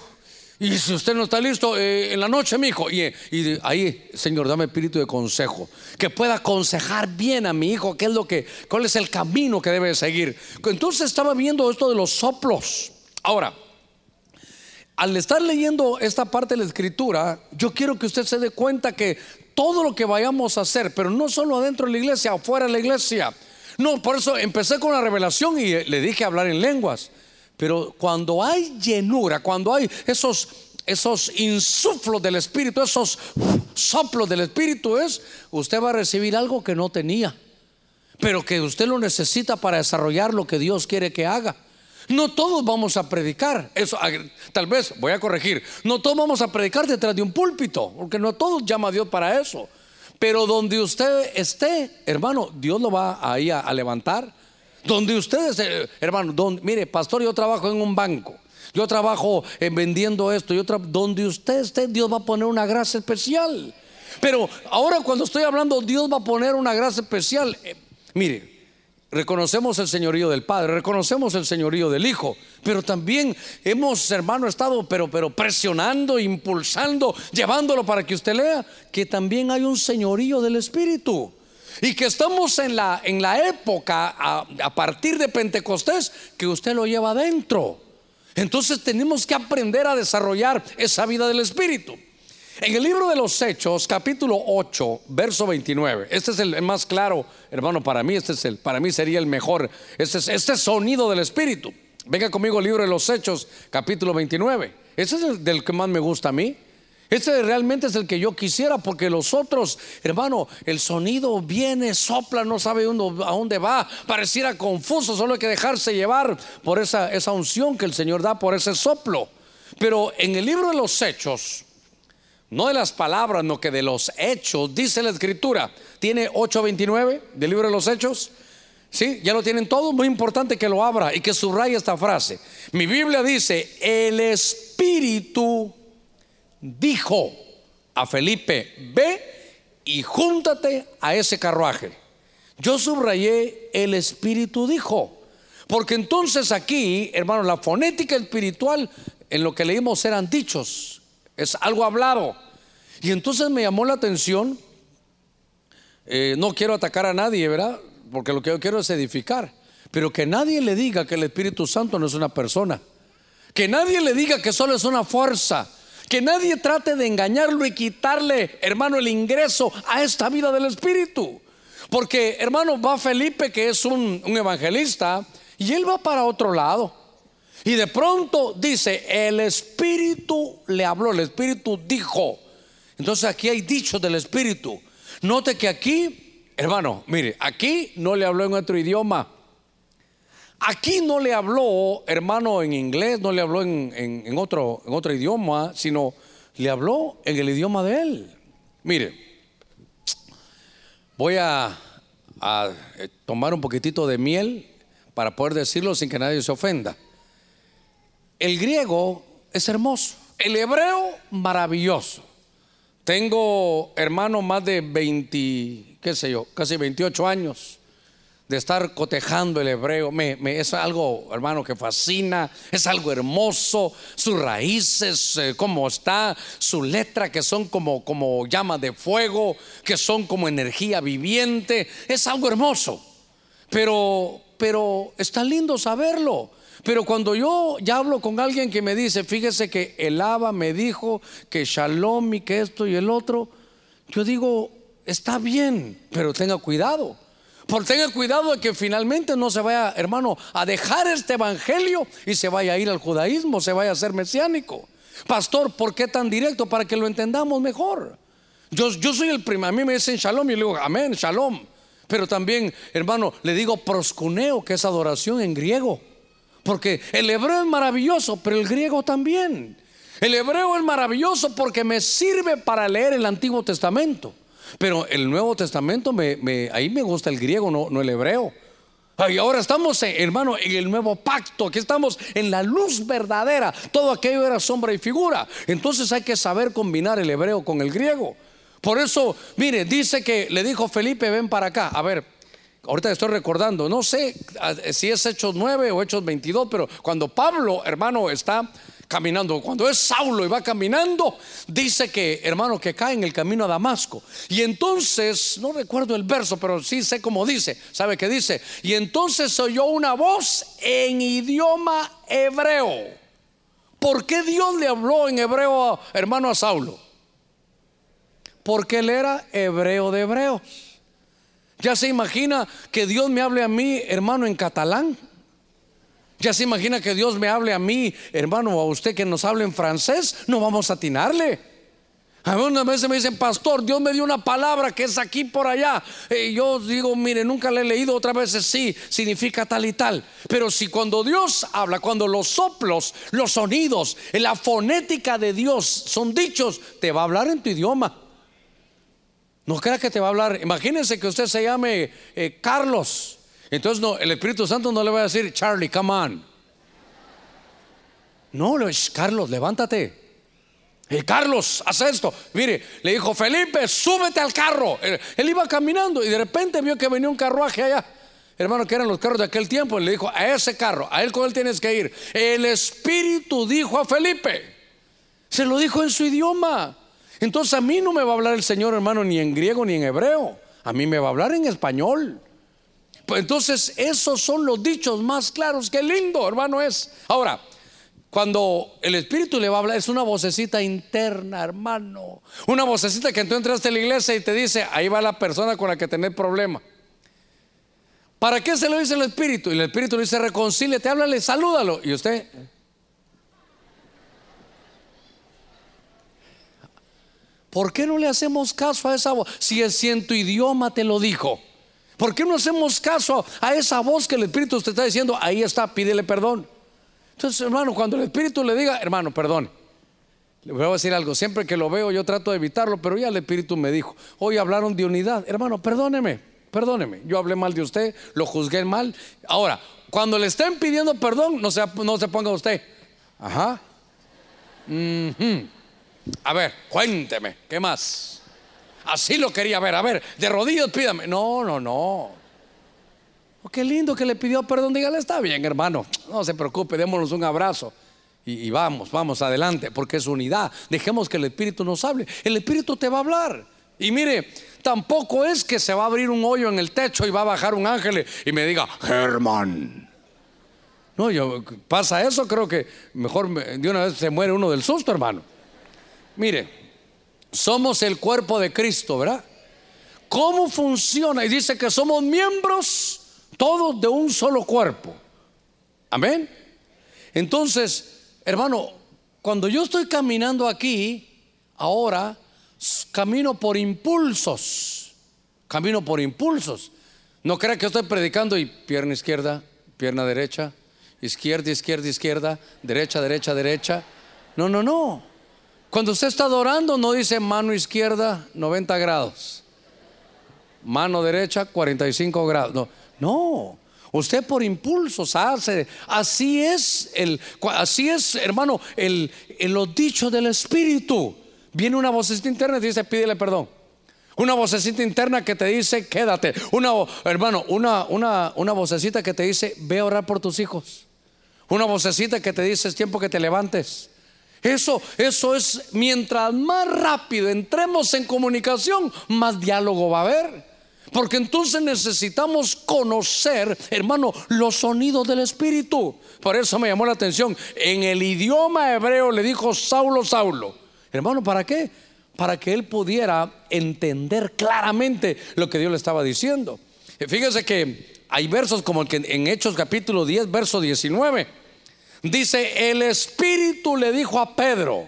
Y si usted no está listo, eh, en la noche, mi hijo. Y, y, ahí, Señor, dame espíritu de consejo. Que pueda aconsejar bien a mi hijo qué es lo que, cuál es el camino que debe seguir. Entonces estaba viendo esto de los soplos. Ahora, al estar leyendo esta parte de la escritura, yo quiero que usted se dé cuenta que todo lo que vayamos a hacer, pero no solo adentro de la iglesia, afuera de la iglesia. No, por eso empecé con la revelación y le dije hablar en lenguas. Pero cuando hay llenura, cuando hay esos, esos insuflos del Espíritu, esos soplos del Espíritu, es, usted va a recibir algo que no tenía, pero que usted lo necesita para desarrollar lo que Dios quiere que haga. No todos vamos a predicar, eso tal vez voy a corregir, no todos vamos a predicar detrás de un púlpito, porque no todos llama a Dios para eso. Pero donde usted esté, hermano, Dios lo va ahí a levantar donde ustedes, eh, hermano, donde, mire, pastor, yo trabajo en un banco. Yo trabajo en vendiendo esto. Yo donde usted esté, Dios va a poner una gracia especial. Pero ahora cuando estoy hablando, Dios va a poner una gracia especial. Eh, mire, reconocemos el señorío del Padre, reconocemos el señorío del Hijo, pero también hemos, hermano, estado pero, pero presionando, impulsando, llevándolo para que usted lea que también hay un señorío del Espíritu. Y que estamos en la, en la época a, partir de Pentecostés que usted lo lleva adentro. Entonces tenemos que aprender a desarrollar esa vida del Espíritu. En el libro de los Hechos, capítulo 8, verso 29, este es el más claro, hermano, para mí, este es el, para mí sería el mejor, este es este sonido del Espíritu. Venga conmigo, libro de los Hechos, capítulo 29. Ese es el del que más me gusta a mí. Ese realmente es el que yo quisiera, porque los otros, hermano, el sonido viene, sopla, no sabe uno a dónde va, pareciera confuso, solo hay que dejarse llevar por esa, esa unción que el Señor da, por ese soplo. Pero en el libro de los hechos, no de las palabras, no que de los hechos, dice la escritura, tiene 8.29 del libro de los hechos. Sí, ya lo tienen todo, muy importante que lo abra y que subraye esta frase. Mi Biblia dice, el Espíritu dijo a Felipe, ve y júntate a ese carruaje. Yo subrayé el Espíritu dijo, porque entonces aquí, hermano, la fonética espiritual en lo que leímos eran dichos, es algo hablado. Y entonces me llamó la atención, eh, no quiero atacar a nadie, ¿verdad? Porque lo que yo quiero es edificar, pero que nadie le diga que el Espíritu Santo no es una persona, que nadie le diga que solo es una fuerza, que nadie trate de engañarlo y quitarle, hermano, el ingreso a esta vida del Espíritu. Porque, hermano, va Felipe, que es un, evangelista, y él va para otro lado. Y de pronto dice, el Espíritu le habló, el Espíritu dijo. Entonces aquí hay dichos del Espíritu. Note que aquí, hermano, mire, aquí no le habló en otro idioma. Aquí no le habló, hermano, en inglés, no le habló en, otro, idioma, sino le habló en el idioma de él. Mire, voy a, a eh, tomar un poquitito de miel para poder decirlo sin que nadie se ofenda. El griego es hermoso, el hebreo maravilloso. Tengo, hermano, más de 20, qué sé yo, casi 28 años de estar cotejando el hebreo. Me, es algo, hermano, que fascina, es algo hermoso. Sus raíces, eh, cómo está, su letra, que son como, como llamas de fuego, que son como energía viviente. Es algo hermoso. Pero, pero está lindo saberlo. Pero cuando yo ya hablo con alguien que me dice, fíjese que el Abba me dijo que Shalom y que esto y el otro, yo digo, está bien, pero tenga cuidado. Por tenga cuidado de que finalmente no se vaya, hermano, a dejar este evangelio y se vaya a ir al judaísmo, se vaya a ser mesiánico. Pastor, ¿por qué tan directo? Para que lo entendamos mejor. Yo, yo soy el primo, a mí me dicen shalom y le digo, amén, shalom. Pero también, hermano, le digo proscuneo, que es adoración en griego. Porque el hebreo es maravilloso, pero el griego también. El hebreo es maravilloso porque me sirve para leer el Antiguo Testamento. Pero el Nuevo Testamento, me, ahí me gusta el griego, no, no el hebreo. Y ahora estamos, eh, hermano, en el nuevo pacto. Aquí estamos en la luz verdadera. Todo aquello era sombra y figura. Entonces hay que saber combinar el hebreo con el griego. Por eso, mire, dice que le dijo Felipe, ven para acá. A ver, ahorita estoy recordando, no sé ah, si es Hechos 9 o Hechos 22, pero cuando Pablo, hermano, está caminando, cuando es Saulo y va caminando, dice que, hermano, que cae en el camino a Damasco. Y entonces, no recuerdo el verso, pero sí sé cómo dice, ¿sabe qué dice? Y entonces oyó una voz en idioma hebreo. ¿Por qué Dios le habló en hebreo, hermano, a Saulo? Porque él era hebreo de hebreos. Ya se imagina que Dios me hable a mí, hermano, en catalán. Ya se imagina que Dios me hable a mí, hermano, o a usted que nos hable en francés. No vamos a atinarle. A mí una vez me dicen, pastor, Dios me dio una palabra que es aquí por allá. Y yo digo, mire, nunca le he leído, otras veces sí, significa tal y tal. Pero si cuando Dios habla, cuando los soplos, los sonidos, la fonética de Dios son dichos, te va a hablar en tu idioma. No crea que te va a hablar. Imagínense que usted se llame eh, Carlos. Entonces no, el Espíritu Santo no le va a decir, Charlie, come on. No, es Carlos, levántate. Carlos, haz esto. Mire, le dijo, Felipe, súbete al carro. Él, iba caminando y de repente vio que venía un carruaje allá. Hermano, que eran los carros de aquel tiempo. le dijo, a ese carro, a él con él tienes que ir. El Espíritu dijo a Felipe. Se lo dijo en su idioma. Entonces a mí no me va a hablar el Señor, hermano, ni en griego ni en hebreo. A mí me va a hablar en español. Pues entonces esos son los dichos más claros. Qué lindo, hermano, es. Ahora, cuando el Espíritu le va a hablar, es una vocecita interna, hermano. Una vocecita que tú entraste a la iglesia y te dice, ahí va la persona con la que tenés problema. ¿Para qué se lo dice el Espíritu? Y el Espíritu le dice, reconcíliate, háblale, salúdalo. Y usted, ¿Por qué no le hacemos caso a esa voz? Si, es, en tu idioma te lo dijo. ¿Por qué no hacemos caso a esa voz que el Espíritu te está diciendo? Ahí está, pídele perdón. Entonces, hermano, cuando el Espíritu le diga, hermano, perdón. Le voy a decir algo, siempre que lo veo yo trato de evitarlo, pero ya el Espíritu me dijo, hoy hablaron de unidad. Hermano, perdóneme, perdóneme. Yo hablé mal de usted, lo juzgué mal. Ahora, cuando le estén pidiendo perdón, no se, no se ponga usted. Ajá. A ver, cuénteme, ¿qué más? Así lo quería ver, a ver, de rodillas pídame. No, no, no. Oh, qué lindo que le pidió perdón, dígale, está bien, hermano, no se preocupe, démonos un abrazo. Y, vamos, vamos adelante, porque es unidad. Dejemos que el Espíritu nos hable. El Espíritu te va a hablar. Y mire, tampoco es que se va a abrir un hoyo en el techo y va a bajar un ángel y me diga, Germán. No, yo pasa eso, creo que mejor de una vez se muere uno del susto, hermano. Mire, somos el cuerpo de Cristo, ¿verdad? ¿Cómo funciona? Y dice que somos miembros todos de un solo cuerpo. Amén. Entonces, hermano, cuando yo estoy caminando aquí, ahora camino por impulsos. Camino por impulsos. No crea que estoy predicando y pierna izquierda, pierna derecha, izquierda, izquierda, izquierda, derecha, derecha, derecha. No, no, no. Cuando usted está adorando no dice mano izquierda 90 grados, mano derecha 45 grados. No. Usted por impulsos hace. Así es el, así es, hermano, el, el los dichos del Espíritu. Viene una vocecita interna y te dice, pídele perdón. Una vocecita interna que te dice, quédate. Una, hermano, una, una, una vocecita que te dice, ve a orar por tus hijos. Una vocecita que te dice, es tiempo que te levantes. Eso, eso es, mientras más rápido entremos en comunicación, más diálogo va a haber. Porque entonces necesitamos conocer, hermano, los sonidos del Espíritu. Por eso me llamó la atención. En el idioma hebreo le dijo Saulo, Saulo. Hermano, ¿para qué? Para que él pudiera entender claramente lo que Dios le estaba diciendo. Fíjese que hay versos como el que en Hechos capítulo 10, verso 19. Dice, el Espíritu le dijo a Pedro,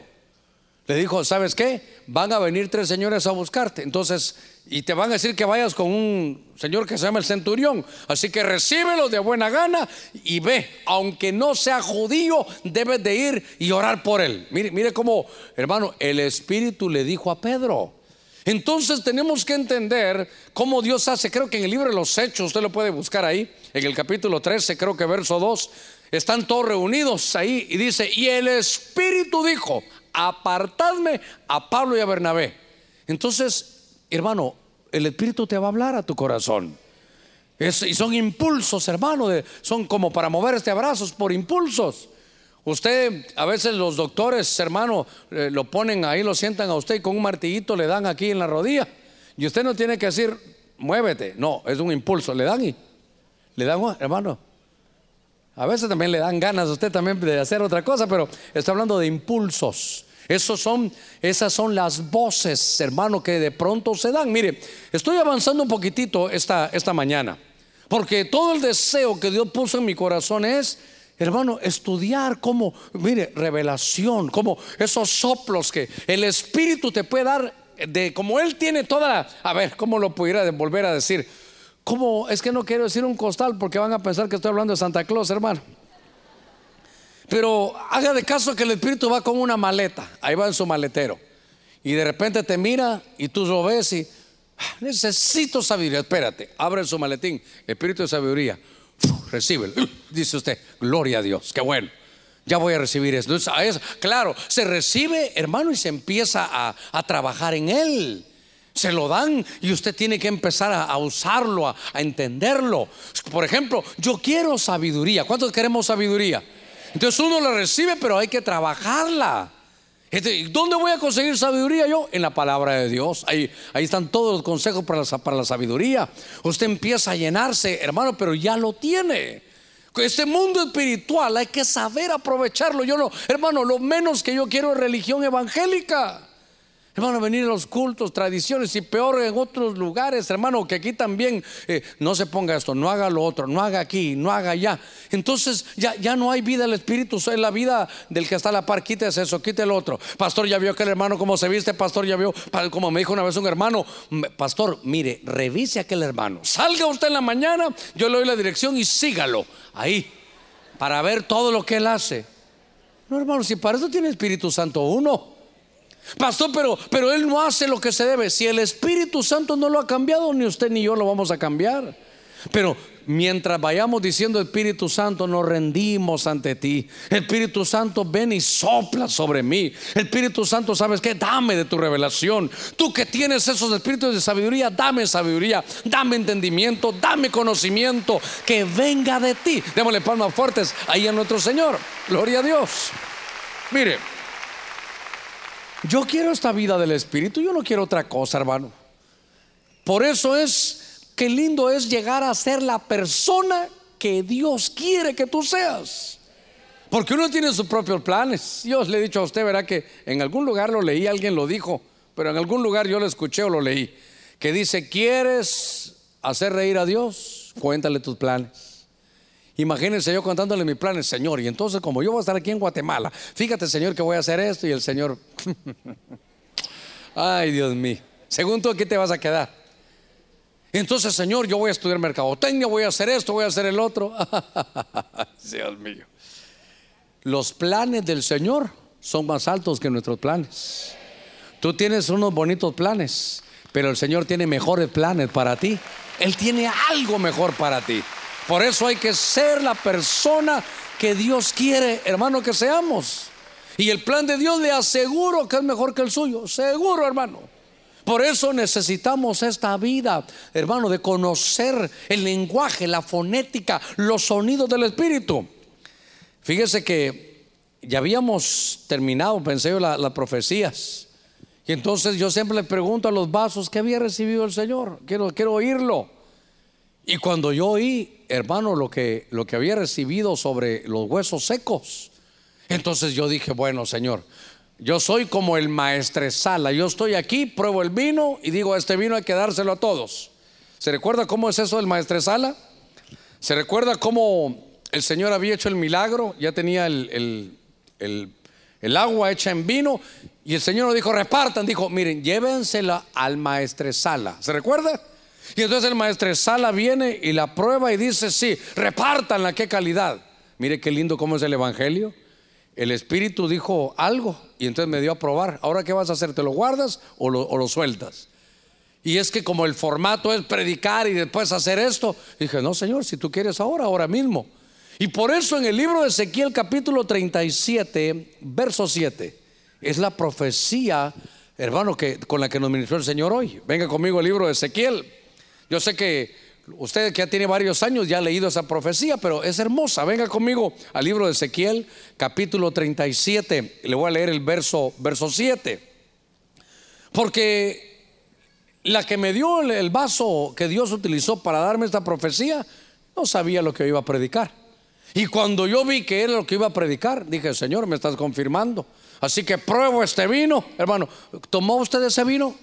le dijo, ¿sabes qué? Van a venir tres señores a buscarte. Entonces, y te van a decir que vayas con un señor que se llama el centurión. Así que recíbelo de buena gana y ve, aunque no sea judío, debes de ir y orar por él. Mire, mire cómo, hermano, el Espíritu le dijo a Pedro. Entonces tenemos que entender cómo Dios hace. Creo que en el libro de los Hechos, usted lo puede buscar ahí, en el capítulo 13, creo que verso 2, están todos reunidos ahí y dice, y el Espíritu dijo, apartadme a Pablo y a Bernabé. Entonces hermano, el Espíritu te va a hablar a tu corazón. y son impulsos, hermano, son como para mover este abrazos por impulsos. Usted, a veces los doctores, hermano, eh, lo ponen ahí, lo sientan a usted y con un martillito le dan aquí en la rodilla. Y usted no tiene que decir, muévete. No, es un impulso. Le dan y le dan, hermano. A veces también le dan ganas a usted también de hacer otra cosa, pero está hablando de impulsos. Esos son, esas son las voces, hermano, que de pronto se dan. Mire, estoy avanzando un poquitito esta, esta mañana, porque todo el deseo que Dios puso en mi corazón es, hermano, estudiar cómo, mire, revelación, como esos soplos que el Espíritu te puede dar, de como Él tiene toda, a ver, ¿cómo lo pudiera volver a decir? ¿Cómo? Es que no quiero decir un costal porque van a pensar que estoy hablando de Santa Claus, hermano. Pero haga de caso que el Espíritu va con una maleta, ahí va en su maletero. Y de repente te mira y tú lo ves y ah, necesito sabiduría. Espérate, abre su maletín, Espíritu de sabiduría. recibe, dice usted, gloria a Dios, qué bueno. Ya voy a recibir eso. Claro, se recibe, hermano, y se empieza a, trabajar en él se lo dan y usted tiene que empezar a, usarlo, a, entenderlo. Por ejemplo, yo quiero sabiduría. ¿Cuántos queremos sabiduría? Entonces uno la recibe, pero hay que trabajarla. ¿Dónde voy a conseguir sabiduría yo? En la palabra de Dios. Ahí, ahí están todos los consejos para la, para la sabiduría. Usted empieza a llenarse, hermano, pero ya lo tiene. Este mundo espiritual hay que saber aprovecharlo. Yo no, hermano, lo menos que yo quiero es religión evangélica. Hermano, venir a los cultos, tradiciones y peor en otros lugares, hermano, que aquí también eh, no se ponga esto, no haga lo otro, no haga aquí, no haga allá. Entonces ya, ya no hay vida del Espíritu, es la vida del que está a la par, quítese eso, quite el otro. Pastor, ya vio aquel hermano cómo se viste, pastor, ya vio, como me dijo una vez un hermano, pastor, mire, revise aquel hermano, salga usted en la mañana, yo le doy la dirección y sígalo ahí, para ver todo lo que él hace. No, hermano, si para eso tiene Espíritu Santo uno. Pastor, pero, pero Él no hace lo que se debe. Si el Espíritu Santo no lo ha cambiado, ni usted ni yo lo vamos a cambiar. Pero mientras vayamos diciendo Espíritu Santo, nos rendimos ante ti. Espíritu Santo, ven y sopla sobre mí. Espíritu Santo, ¿sabes qué? Dame de tu revelación. Tú que tienes esos espíritus de sabiduría, dame sabiduría, dame entendimiento, dame conocimiento, que venga de ti. Démosle palmas fuertes ahí a nuestro Señor. Gloria a Dios. Mire. Yo quiero esta vida del Espíritu, yo no quiero otra cosa, hermano. Por eso es que lindo es llegar a ser la persona que Dios quiere que tú seas. Porque uno tiene sus propios planes. Yo le he dicho a usted, verá que en algún lugar lo leí, alguien lo dijo, pero en algún lugar yo lo escuché o lo leí, que dice, ¿quieres hacer reír a Dios? Cuéntale tus planes. Imagínense yo contándole mis planes, Señor, y entonces como yo voy a estar aquí en Guatemala, fíjate, Señor, que voy a hacer esto y el Señor, ay Dios mío, según tú, aquí te vas a quedar. Entonces, Señor, yo voy a estudiar mercadotecnia, voy a hacer esto, voy a hacer el otro. Dios mío. Los planes del Señor son más altos que nuestros planes. Tú tienes unos bonitos planes, pero el Señor tiene mejores planes para ti. Él tiene algo mejor para ti. Por eso hay que ser la persona que Dios quiere, hermano, que seamos. Y el plan de Dios le aseguro que es mejor que el suyo. Seguro, hermano. Por eso necesitamos esta vida, hermano, de conocer el lenguaje, la fonética, los sonidos del Espíritu. Fíjese que ya habíamos terminado, pensé yo, las profecías. Y entonces yo siempre le pregunto a los vasos, ¿qué había recibido el Señor? Quiero, quiero oírlo. Y cuando yo oí, hermano, lo que, lo que había recibido sobre los huesos secos, entonces yo dije, bueno, Señor, yo soy como el maestresala. Yo estoy aquí, pruebo el vino y digo, este vino hay que dárselo a todos. ¿Se recuerda cómo es eso del maestresala? ¿Se recuerda cómo el Señor había hecho el milagro? Ya tenía el, agua hecha en vino y el Señor nos dijo, repartan. Dijo, miren, llévensela al maestresala. ¿Se recuerda? Y entonces el maestresala viene y la prueba y dice, sí, repártanla, qué calidad. Mire qué lindo cómo es el Evangelio el Espíritu dijo algo y entonces me dio a probar. Ahora, ¿qué vas a hacer? ¿Te lo guardas o lo, sueltas? Y es que como el formato es predicar y después hacer esto, dije, no, Señor, si tú quieres ahora, ahora mismo. Y por eso en el libro de Ezequiel capítulo 37, verso 7, es la profecía, hermano, que, con la que nos ministró el Señor hoy. Venga conmigo el libro de Ezequiel. Yo sé que Usted que ya tiene varios años ya ha leído esa profecía, pero es hermosa. Venga conmigo al libro de Ezequiel, capítulo 37. Le voy a leer el verso, verso 7. Porque la que me dio el vaso que Dios utilizó para darme esta profecía, no sabía lo que iba a predicar. Y cuando yo vi que era lo que iba a predicar, dije, Señor, me estás confirmando. Así que pruebo este vino. Hermano, ¿tomó usted ese vino?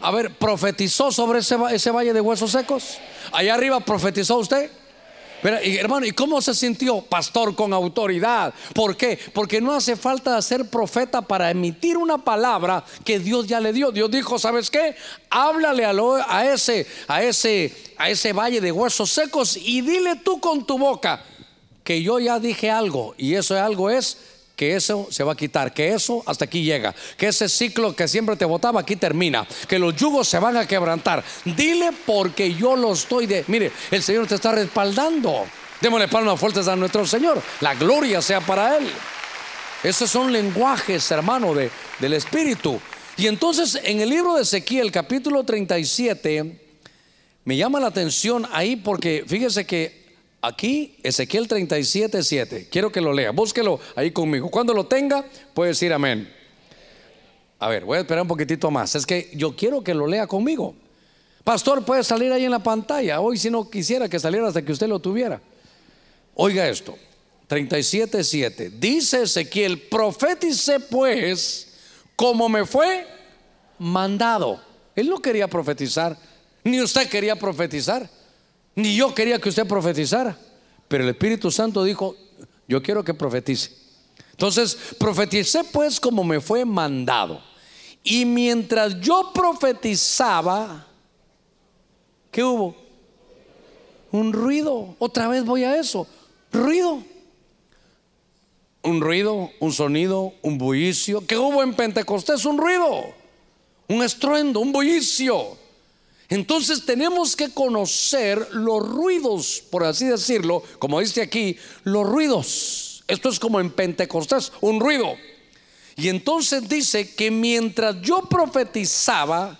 A ver, ¿profetizó sobre ese, ese valle de huesos secos? Allá arriba profetizó usted. Pero, y, hermano, ¿y cómo se sintió? Pastor con autoridad. ¿Por qué? Porque no hace falta ser profeta para emitir una palabra que Dios ya le dio. Dios dijo, ¿sabes qué? Háblale a, a, ese, a, ese, a ese valle de huesos secos y dile tú con tu boca que yo ya dije algo. Y eso algo es que eso se va a quitar, que eso hasta aquí llega, que ese ciclo que siempre te botaba aquí termina, que los yugos se van a quebrantar. Dile porque yo lo estoy de. Mire, el Señor te está respaldando. Démosle palmas fuertes a nuestro Señor. La gloria sea para Él. Esos son lenguajes, hermano, de, del Espíritu. Y entonces en el libro de Ezequiel, capítulo 37, me llama la atención ahí porque fíjese que Aquí, Ezequiel 37, 7. Quiero que lo lea. Búsquelo ahí conmigo. Cuando lo tenga, puede decir amén. A ver, voy a esperar un poquitito más. Es que yo quiero que lo lea conmigo. Pastor, puede salir ahí en la pantalla. Hoy, si no quisiera que saliera hasta que usted lo tuviera. Oiga esto: 37, 7. Dice Ezequiel: Profetice pues como me fue mandado. Él no quería profetizar, ni usted quería profetizar. Ni yo quería que usted profetizara, pero el Espíritu Santo dijo, yo quiero que profetice. Entonces, profeticé pues como me fue mandado. Y mientras yo profetizaba, ¿qué hubo? Un ruido. Otra vez voy a eso. Ruido. Un ruido, un sonido, un bullicio. ¿Qué hubo en Pentecostés? Un ruido. Un estruendo, un bullicio. Entonces tenemos que conocer los ruidos, por así decirlo, como dice aquí, los ruidos. Esto es como en Pentecostés, un ruido. Y entonces dice que mientras yo profetizaba,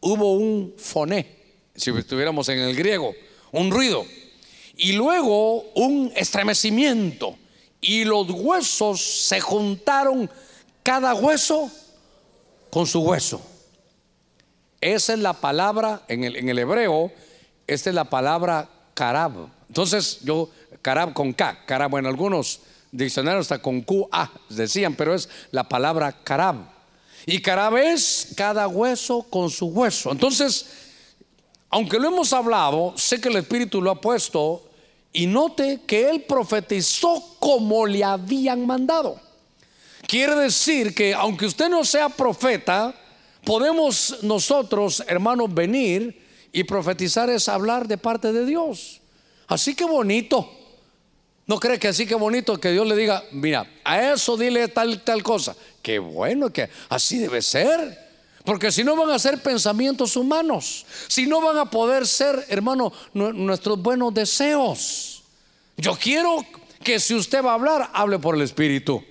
hubo un foné, si estuviéramos en el griego, un ruido. Y luego un estremecimiento. Y los huesos se juntaron, cada hueso con su hueso. Esa es la palabra en el, en el hebreo, esta es la palabra carab. Entonces yo, carab con K, carab, en algunos diccionarios está con QA, decían, pero es la palabra carab. Y carab es cada hueso con su hueso. Entonces, aunque lo hemos hablado, sé que el Espíritu lo ha puesto y note que él profetizó como le habían mandado. Quiere decir que aunque usted no sea profeta, podemos nosotros, hermanos, venir Y profetizar es hablar de parte de Dios. Así que bonito. ¿No cree que así que bonito que Dios le diga, mira, a eso dile tal tal cosa? Qué bueno que así debe ser. Porque si no van a ser pensamientos humanos, si no van a poder ser, hermano, nuestros buenos deseos. Yo quiero que si usted va a hablar, hable por el Espíritu.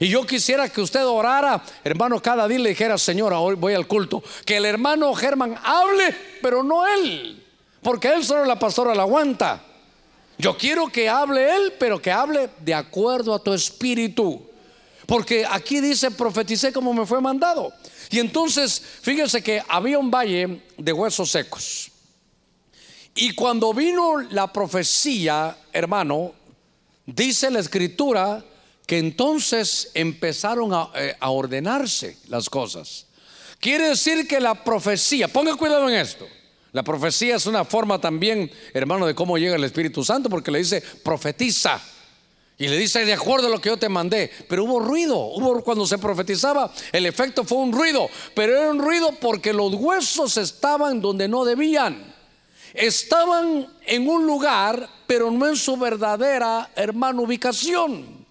Y yo quisiera que usted orara, hermano, cada día le dijera, Señora, hoy voy al culto. Que el hermano Germán hable, pero no él. Porque él solo la pastora la aguanta. Yo quiero que hable él, pero que hable de acuerdo a tu espíritu. Porque aquí dice, profeticé como me fue mandado. Y entonces, fíjense que había un valle de huesos secos. Y cuando vino la profecía, hermano, dice la escritura que entonces empezaron eh, a, ordenarse las cosas. Quiere decir que la profecía, ponga cuidado en esto, la profecía es una forma también, hermano, de cómo llega el Espíritu Santo, porque le dice, profetiza. Y le dice, de acuerdo a lo que yo te mandé. Pero hubo ruido, hubo cuando se profetizaba, el efecto fue un ruido. Pero era un ruido porque los huesos estaban donde no debían. Estaban en un lugar, pero no en su verdadera, hermano, ubicación.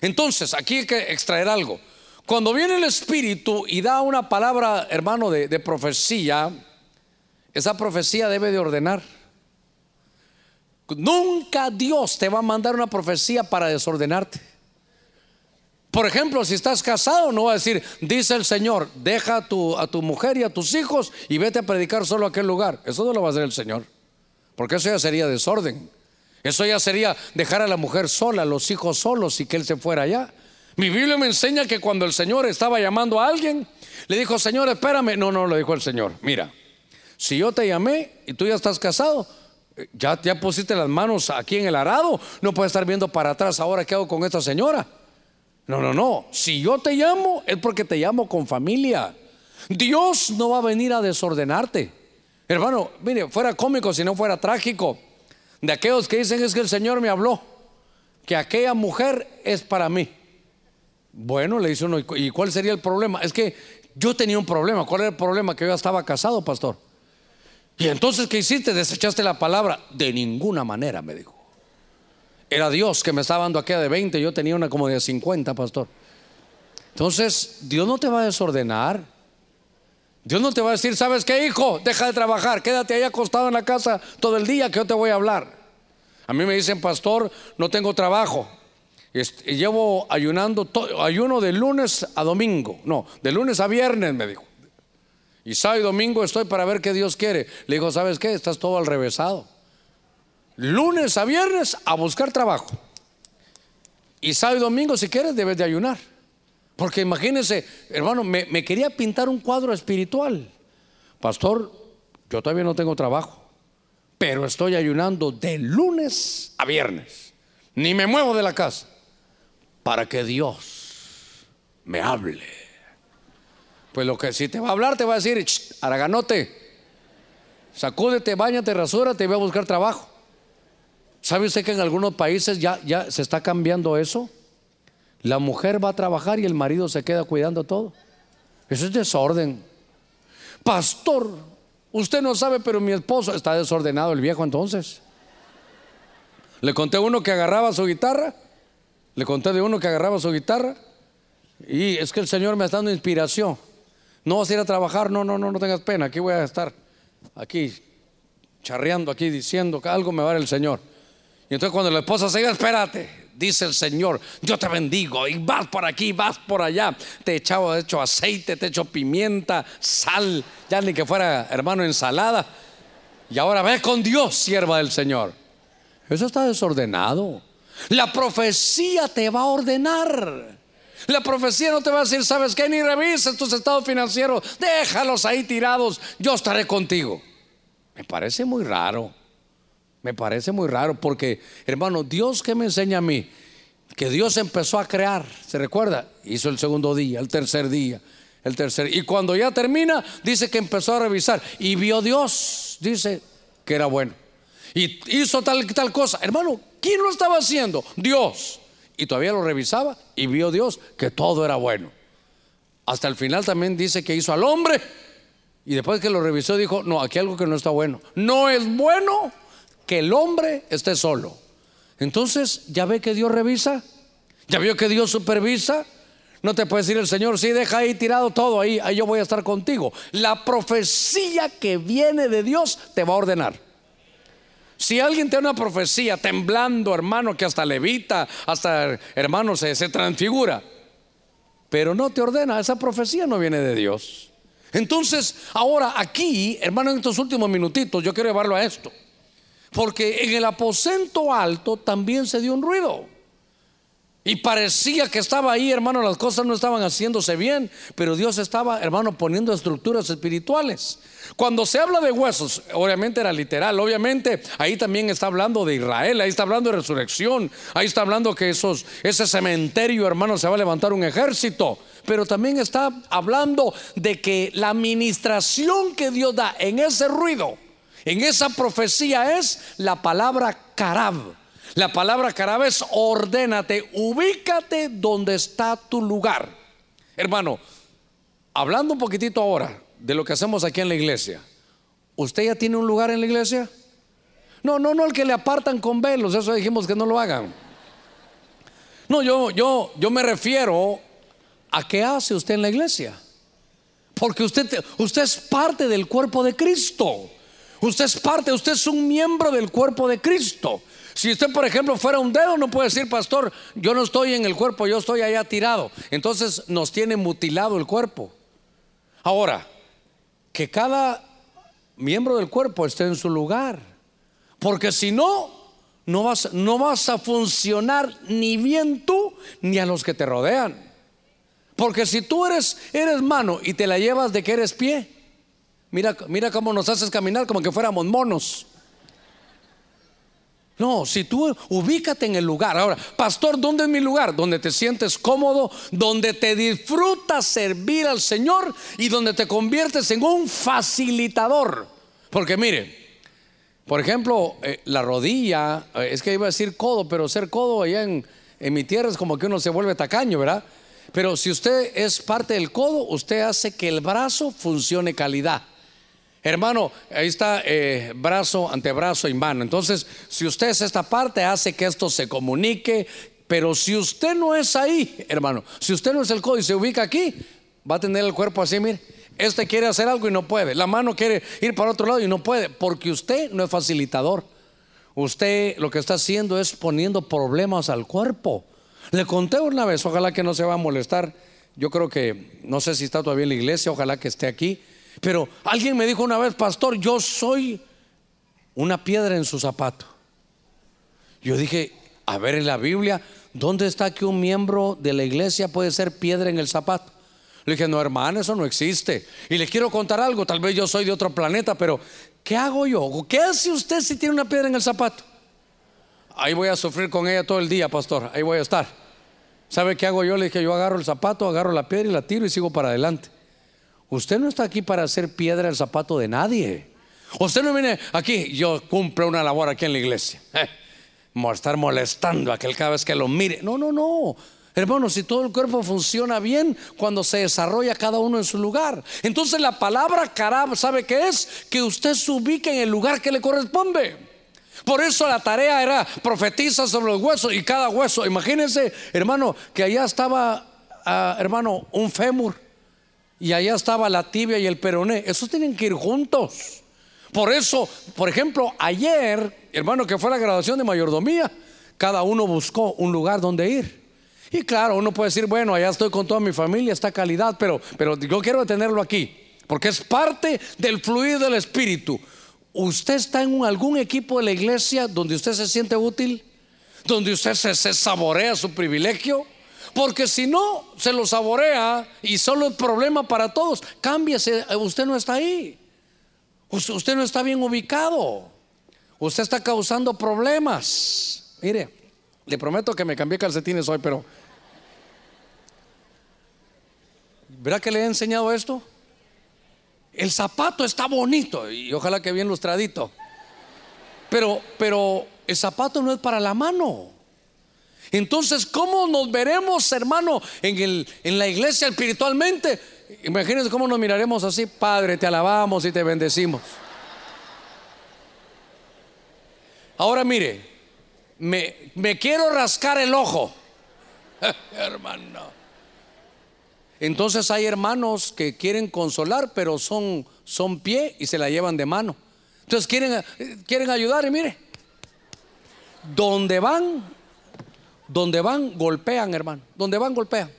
Entonces, aquí hay que extraer algo. Cuando viene el Espíritu y da una palabra, hermano, de, profecía, esa profecía debe de ordenar. Nunca Dios te va a mandar una profecía para desordenarte. Por ejemplo, si estás casado, no va a decir, dice el Señor, deja a tu, a tu mujer y a tus hijos y vete a predicar solo a aquel lugar. Eso no lo va a hacer el Señor, porque eso ya sería desorden. Eso ya sería dejar a la mujer sola, los hijos solos y que él se fuera allá. Mi Biblia me enseña que cuando el Señor estaba llamando a alguien, le dijo, Señor, espérame. No, no, le dijo el Señor, mira, si yo te llamé y tú ya estás casado, ya, ya pusiste las manos aquí en el arado, no puedes estar viendo para atrás ahora qué hago con esta señora. No, no, no, si yo te llamo es porque te llamo con familia. Dios no va a venir a desordenarte. Hermano, mire, fuera cómico si no fuera trágico de aquellos que dicen es que el Señor me habló, que aquella mujer es para mí. Bueno, le dice uno, ¿y cuál sería el problema? Es que yo tenía un problema. ¿Cuál era el problema? Que yo estaba casado, pastor. Y entonces, ¿qué hiciste? Desechaste la palabra. De ninguna manera, me dijo. Era Dios que me estaba dando aquella de 20, yo tenía una como de 50, pastor. Entonces, Dios no te va a desordenar. Dios no te va a decir, ¿sabes qué, hijo? Deja de trabajar, quédate ahí acostado en la casa todo el día que yo te voy a hablar. A mí me dicen, pastor, no tengo trabajo. Y llevo ayunando, ayuno de lunes a domingo. No, de lunes a viernes, me dijo. Y sábado y domingo estoy para ver qué Dios quiere. Le digo, ¿sabes qué? Estás todo al revésado. Lunes a viernes a buscar trabajo. Y sábado y domingo, si quieres, debes de ayunar. Porque imagínense, hermano, me, quería pintar un cuadro espiritual. Pastor, yo todavía no tengo trabajo, pero estoy ayunando de lunes a viernes. Ni me muevo de la casa para que Dios me hable. Pues lo que si te va a hablar, te va a decir, araganote, sacúdete, bañate, rasúrate y ve a buscar trabajo. ¿Sabe usted que en algunos países ya, ya se está cambiando eso? La mujer va a trabajar y el marido se queda cuidando todo. Eso es desorden. Pastor, usted no sabe, pero mi esposo está desordenado, el viejo entonces. Le conté a uno que agarraba su guitarra. Le conté de uno que agarraba su guitarra. Y es que el Señor me está dando inspiración. No vas a ir a trabajar, no, no, no, no tengas pena. Aquí voy a estar, aquí, charreando, aquí diciendo que algo me va a dar el Señor. Y entonces cuando la esposa se diga, espérate, dice el Señor, yo te bendigo y vas por aquí, vas por allá. Te he echado, hecho aceite, te he hecho pimienta, sal, ya ni que fuera hermano ensalada. Y ahora ve con Dios, sierva del Señor. Eso está desordenado. La profecía te va a ordenar. La profecía no te va a decir, ¿sabes qué? Ni revises tus estados financieros, déjalos ahí tirados, yo estaré contigo. Me parece muy raro. Me parece muy raro porque, hermano, Dios que me enseña a mí, que Dios empezó a crear, ¿se recuerda? Hizo el segundo día, el tercer día, el tercer. Y cuando ya termina, dice que empezó a revisar y vio Dios, dice que era bueno. Y hizo tal tal cosa. Hermano, ¿quién lo estaba haciendo? Dios. Y todavía lo revisaba y vio Dios que todo era bueno. Hasta el final también dice que hizo al hombre Y después que lo revisó dijo, no, aquí algo que no está bueno. No es bueno que el hombre esté solo. Entonces, ¿ya ve que Dios revisa? ¿Ya vio que Dios supervisa? No te puede decir el Señor, sí, deja ahí tirado todo, ahí, ahí yo voy a estar contigo. La profecía que viene de Dios te va a ordenar. Si alguien tiene una profecía temblando, hermano, que hasta levita, hasta hermano se, se transfigura, pero no te ordena, esa profecía no viene de Dios. Entonces, ahora aquí, hermano, en estos últimos minutitos, yo quiero llevarlo a esto. Porque en el aposento alto también se dio un ruido. Y parecía que estaba ahí, hermano, las cosas no estaban haciéndose bien, pero Dios estaba, hermano, poniendo estructuras espirituales. Cuando se habla de huesos, obviamente era literal, obviamente ahí también está hablando de Israel, ahí está hablando de resurrección, ahí está hablando que esos, ese cementerio, hermano, se va a levantar un ejército, pero también está hablando de que la administración que Dios da en ese ruido, en esa profecía es la palabra carab la palabra carab es ordénate, ubícate donde está tu lugar. Hermano, hablando un poquitito ahora de lo que hacemos aquí en la iglesia, ¿usted ya tiene un lugar en la iglesia? No, no, no el que le apartan con velos, eso dijimos que no lo hagan. No, yo, yo, yo me refiero a qué hace usted en la iglesia. Porque usted, usted es parte del cuerpo de Cristo. Usted es parte, usted es un miembro del cuerpo de Cristo. Si usted, por ejemplo, fuera un dedo, no puede decir, pastor, yo no estoy en el cuerpo, yo estoy allá tirado. Entonces nos tiene mutilado el cuerpo. Ahora, que cada miembro del cuerpo esté en su lugar. Porque si no, no vas, no vas a funcionar ni bien tú ni a los que te rodean. Porque si tú eres, eres mano y te la llevas de que eres pie, mira, mira cómo nos haces caminar como que fuéramos monos. No, si tú ubícate en el lugar. Ahora, pastor, ¿dónde es mi lugar? Donde te sientes cómodo, donde te disfrutas servir al Señor y donde te conviertes en un facilitador. Porque mire, por ejemplo, eh, la rodilla, eh, es que iba a decir codo, pero ser codo allá en, en mi tierra es como que uno se vuelve tacaño, ¿verdad? Pero si usted es parte del codo, usted hace que el brazo funcione calidad. Hermano, ahí está eh, brazo, antebrazo y mano. Entonces, si usted es esta parte, hace que esto se comunique. Pero si usted no es ahí, hermano, si usted no es el codo y se ubica aquí, va a tener el cuerpo así, mire. Este quiere hacer algo y no puede. La mano quiere ir para otro lado y no puede. Porque usted no es facilitador. Usted lo que está haciendo es poniendo problemas al cuerpo. Le conté una vez, ojalá que no se va a molestar. Yo creo que, no sé si está todavía en la iglesia, ojalá que esté aquí. Pero alguien me dijo una vez, pastor, yo soy una piedra en su zapato. Yo dije, a ver en la Biblia, ¿dónde está que un miembro de la iglesia puede ser piedra en el zapato? Le dije, no, hermano, eso no existe. Y le quiero contar algo, tal vez yo soy de otro planeta, pero ¿qué hago yo? ¿Qué hace usted si tiene una piedra en el zapato? Ahí voy a sufrir con ella todo el día, pastor, ahí voy a estar. ¿Sabe qué hago yo? Le dije, yo agarro el zapato, agarro la piedra y la tiro y sigo para adelante. Usted no está aquí para hacer piedra el zapato de nadie. Usted no viene aquí, yo cumplo una labor aquí en la iglesia. Eh, estar molestando a aquel cada vez que lo mire. No, no, no. Hermano, si todo el cuerpo funciona bien cuando se desarrolla cada uno en su lugar. Entonces la palabra ¿sabe qué es? Que usted se ubique en el lugar que le corresponde. Por eso la tarea era profetizar sobre los huesos y cada hueso. Imagínense, hermano, que allá estaba, ah, hermano, un fémur y allá estaba la tibia y el peroné. Esos tienen que ir juntos. Por eso, por ejemplo, ayer, hermano, que fue la graduación de mayordomía, cada uno buscó un lugar donde ir. Y claro, uno puede decir, bueno, allá estoy con toda mi familia, esta calidad, pero, pero yo quiero tenerlo aquí, porque es parte del fluir del Espíritu. ¿Usted está en algún equipo de la iglesia donde usted se siente útil? ¿Donde usted se saborea su privilegio? Porque si no, se lo saborea y solo es problema para todos. Cámbiese, usted no está ahí. Usted no está bien ubicado. Usted está causando problemas. Mire, le prometo que me cambié calcetines hoy, pero... ¿Verá que le he enseñado esto? El zapato está bonito y ojalá que bien lustradito. Pero, pero el zapato no es para la mano. Entonces, ¿cómo nos veremos, hermano, en, el, en la iglesia espiritualmente? imagínense cómo nos miraremos así, Padre, te alabamos y te bendecimos. Ahora mire, me, me quiero rascar el ojo, hermano. Entonces hay hermanos que quieren consolar, pero son, son pie y se la llevan de mano. Entonces quieren, quieren ayudar y mire, donde van, donde van, golpean, hermano. Donde van, golpean.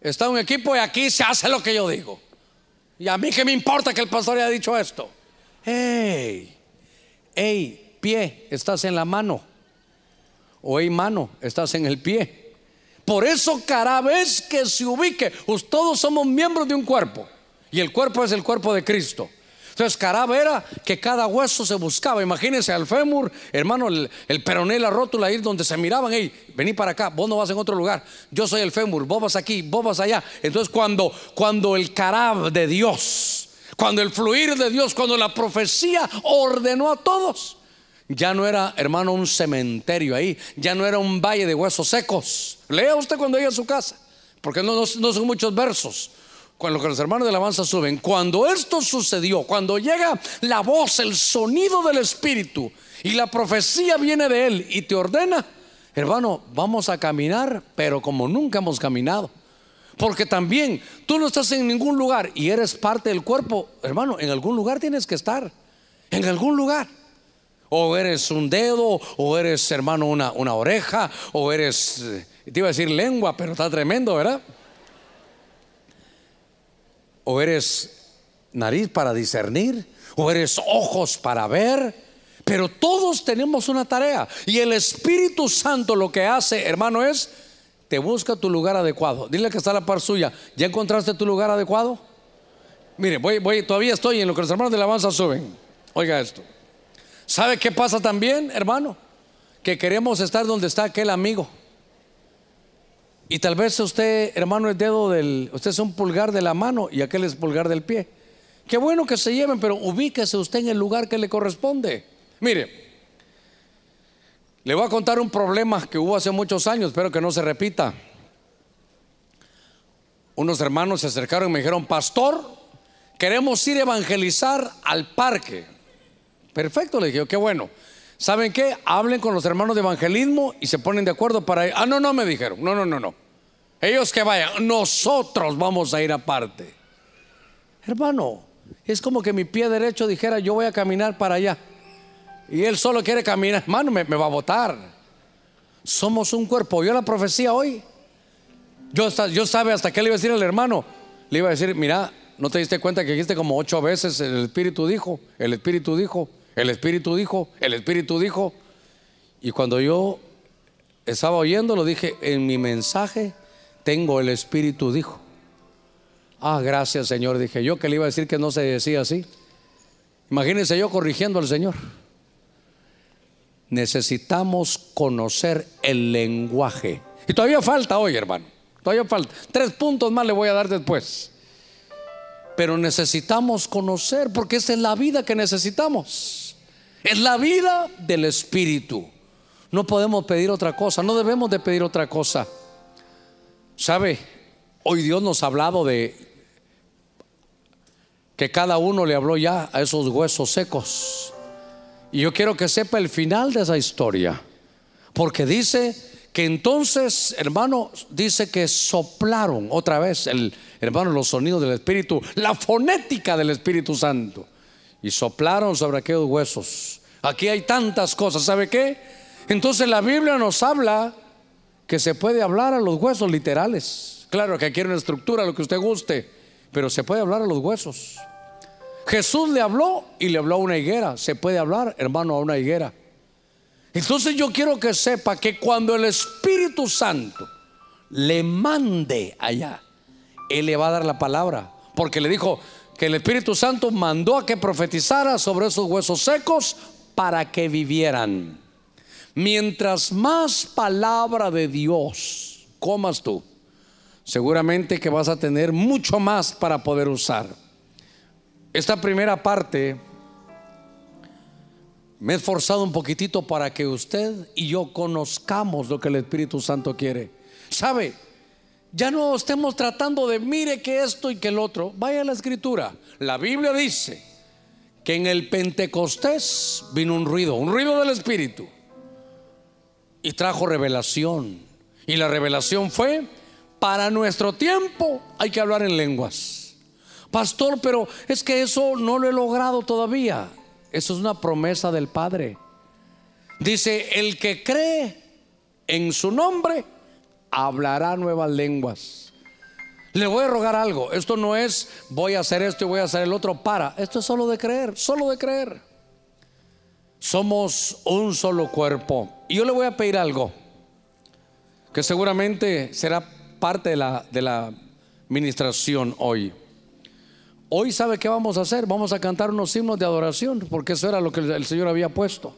Está un equipo y aquí se hace lo que yo digo. Y a mí que me importa que el pastor haya dicho esto. Hey, hey, pie, estás en la mano. O hey, mano, estás en el pie. Por eso cada vez que se ubique, todos somos miembros de un cuerpo. Y el cuerpo es el cuerpo de Cristo. Entonces Caraba era que cada hueso se buscaba. Imagínense al fémur, hermano, el, peroné, la rótula, ahí donde se miraban, hey, vení para acá, vos no vas en otro lugar. Yo soy el fémur, vos vas aquí, vos vas allá. Entonces cuando, cuando el carab de Dios, cuando el fluir de Dios, cuando la profecía ordenó a todos, ya no era, hermano, un cementerio ahí, ya no era un valle de huesos secos. Lea usted cuando llegue a su casa, porque no, no, son muchos versos. Cuando los hermanos de la alabanza suben, cuando esto sucedió, cuando llega la voz, el sonido del Espíritu y la profecía viene de Él y te ordena, hermano, vamos a caminar, pero como nunca hemos caminado. Porque también tú no estás en ningún lugar y eres parte del cuerpo, hermano, en algún lugar tienes que estar, en algún lugar. O eres un dedo, o eres hermano una, una oreja, o eres, eh, te iba a decir lengua, pero está tremendo, ¿verdad? O eres nariz para discernir, o eres ojos para ver. Pero todos tenemos una tarea. Y el Espíritu Santo lo que hace, hermano, es, te busca tu lugar adecuado. Dile que está la par suya. ¿Ya encontraste tu lugar adecuado? Mire, voy, voy, todavía estoy en lo que los hermanos de la alabanza suben. Oiga esto. ¿Sabe qué pasa también, hermano? Que queremos estar donde está aquel amigo. Y tal vez usted, hermano, es dedo del, usted es un pulgar de la mano y aquel es pulgar del pie. Qué bueno que se lleven, pero ubíquese usted en el lugar que le corresponde. Mire, le voy a contar un problema que hubo hace muchos años, espero que no se repita. Unos hermanos se acercaron y me dijeron, pastor, queremos ir a evangelizar al parque. Perfecto, le dije, qué bueno. ¿Saben qué? Hablen con los hermanos de evangelismo y se ponen de acuerdo para ir. Ah, no, no, me dijeron. No, no, no, no. Ellos que vayan, nosotros vamos a ir aparte. Hermano, es como que mi pie derecho dijera, yo voy a caminar para allá. Y él solo quiere caminar. Hermano, me, va a votar. Somos un cuerpo. ¿Yo la profecía hoy? Yo, yo sabe hasta qué le iba a decir al hermano. Le iba a decir, mira, ¿no te diste cuenta que dijiste como ocho veces el Espíritu dijo? El Espíritu dijo. El Espíritu dijo, el Espíritu dijo. Y cuando yo estaba oyendo, lo dije, en mi mensaje tengo el Espíritu dijo. Ah, gracias Señor, dije yo que le iba a decir que no se decía así. Imagínense yo corrigiendo al Señor. Necesitamos conocer el lenguaje. Y todavía falta hoy, hermano. Todavía falta. Tres puntos más le voy a dar después. Pero necesitamos conocer porque esa es la vida que necesitamos. Es la vida del Espíritu. No podemos pedir otra cosa, no debemos de pedir otra cosa. ¿Sabe? Hoy Dios nos ha hablado de que cada uno le habló ya a esos huesos secos. Y yo quiero que sepa el final de esa historia. Porque dice que entonces, hermano, dice que soplaron otra vez el hermano los sonidos del Espíritu, la fonética del Espíritu Santo y soplaron sobre aquellos huesos. Aquí hay tantas cosas, ¿sabe qué? Entonces la Biblia nos habla que se puede hablar a los huesos literales. Claro que quiere una estructura, lo que usted guste, pero se puede hablar a los huesos. Jesús le habló y le habló a una higuera. Se puede hablar, hermano, a una higuera. Entonces yo quiero que sepa que cuando el Espíritu Santo le mande allá, Él le va a dar la palabra. Porque le dijo, que el Espíritu Santo mandó a que profetizara sobre esos huesos secos para que vivieran. Mientras más palabra de Dios comas tú, seguramente que vas a tener mucho más para poder usar. Esta primera parte me he esforzado un poquitito para que usted y yo conozcamos lo que el Espíritu Santo quiere. ¿Sabe? Ya no estemos tratando de mire que esto y que el otro. Vaya a la escritura. La Biblia dice que en el Pentecostés vino un ruido, un ruido del Espíritu. Y trajo revelación. Y la revelación fue, para nuestro tiempo hay que hablar en lenguas. Pastor, pero es que eso no lo he logrado todavía. Eso es una promesa del Padre. Dice, el que cree en su nombre, hablará nuevas lenguas. Le voy a rogar algo. Esto no es voy a hacer esto y voy a hacer el otro para. Esto es solo de creer, solo de creer. Somos un solo cuerpo. Y yo le voy a pedir algo que seguramente será parte de la, de la ministración hoy. Hoy sabe qué vamos a hacer. Vamos a cantar unos himnos de adoración, porque eso era lo que el Señor había puesto.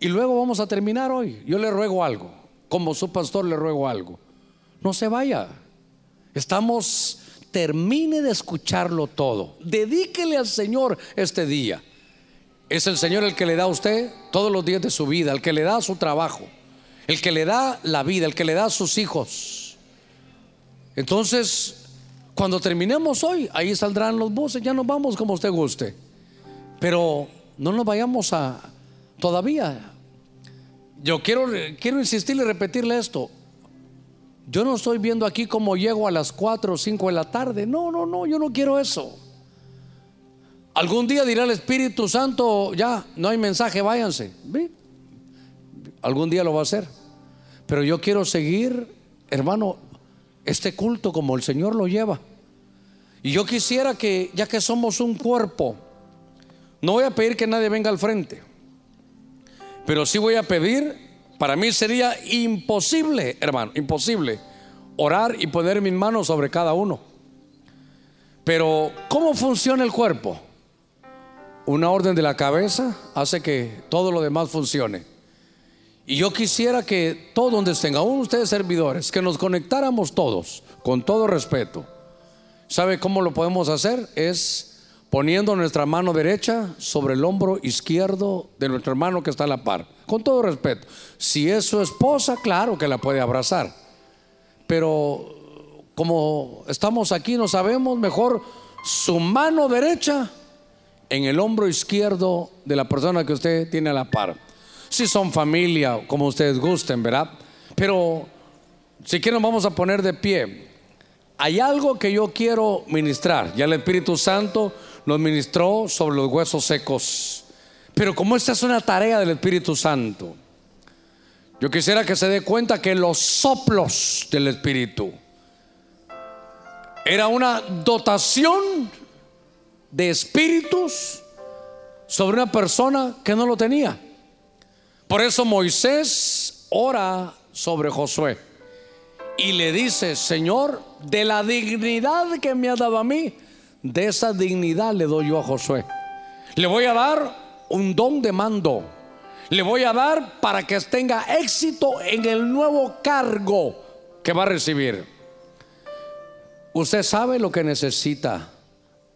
Y luego vamos a terminar hoy. Yo le ruego algo, como su pastor le ruego algo. No se vaya. Estamos, termine de escucharlo todo. Dedíquele al Señor este día. Es el Señor el que le da a usted todos los días de su vida, el que le da su trabajo, el que le da la vida, el que le da a sus hijos. Entonces, cuando terminemos hoy, ahí saldrán los buses, ya nos vamos como usted guste. Pero no nos vayamos a todavía. Yo quiero, quiero insistirle y repetirle esto. Yo no estoy viendo aquí cómo llego a las 4 o 5 de la tarde. No, no, no, yo no quiero eso. Algún día dirá el Espíritu Santo, ya, no hay mensaje, váyanse. Algún día lo va a hacer. Pero yo quiero seguir, hermano, este culto como el Señor lo lleva. Y yo quisiera que, ya que somos un cuerpo, no voy a pedir que nadie venga al frente, pero sí voy a pedir, para mí sería imposible, hermano, imposible, orar y poner mis manos sobre cada uno. Pero, ¿cómo funciona el cuerpo? Una orden de la cabeza hace que todo lo demás funcione. Y yo quisiera que todos donde estén, aún ustedes servidores, que nos conectáramos todos, con todo respeto. ¿Sabe cómo lo podemos hacer? Es poniendo nuestra mano derecha sobre el hombro izquierdo de nuestro hermano que está a la par, con todo respeto. Si es su esposa, claro que la puede abrazar. Pero como estamos aquí, no sabemos, mejor su mano derecha en el hombro izquierdo de la persona que usted tiene a la par si son familia, como ustedes gusten, ¿verdad? Pero si quieren vamos a poner de pie. Hay algo que yo quiero ministrar. Ya el Espíritu Santo nos ministró sobre los huesos secos. Pero como esta es una tarea del Espíritu Santo, yo quisiera que se dé cuenta que los soplos del Espíritu era una dotación de espíritus sobre una persona que no lo tenía. Por eso Moisés ora sobre Josué y le dice, Señor, de la dignidad que me ha dado a mí, de esa dignidad le doy yo a Josué. Le voy a dar un don de mando. Le voy a dar para que tenga éxito en el nuevo cargo que va a recibir. Usted sabe lo que necesita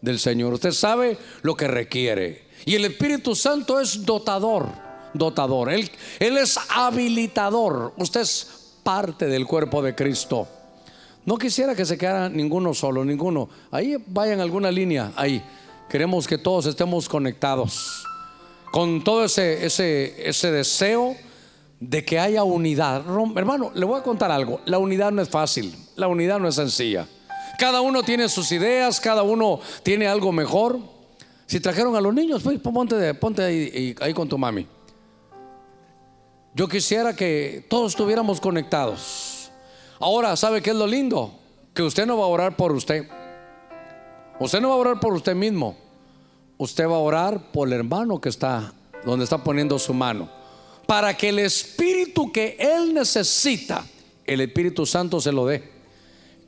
del Señor. Usted sabe lo que requiere. Y el Espíritu Santo es dotador dotador, él, él es habilitador. Usted es parte del cuerpo de Cristo. No quisiera que se quedara ninguno solo, ninguno. Ahí vayan alguna línea, ahí. Queremos que todos estemos conectados. Con todo ese, ese, ese deseo de que haya unidad. Hermano, le voy a contar algo. La unidad no es fácil, la unidad no es sencilla. Cada uno tiene sus ideas, cada uno tiene algo mejor. Si trajeron a los niños, pues ponte, ponte ahí, ahí con tu mami. Yo quisiera que todos estuviéramos conectados. Ahora, ¿sabe qué es lo lindo? Que usted no va a orar por usted. Usted no va a orar por usted mismo. Usted va a orar por el hermano que está donde está poniendo su mano. Para que el espíritu que él necesita, el Espíritu Santo se lo dé.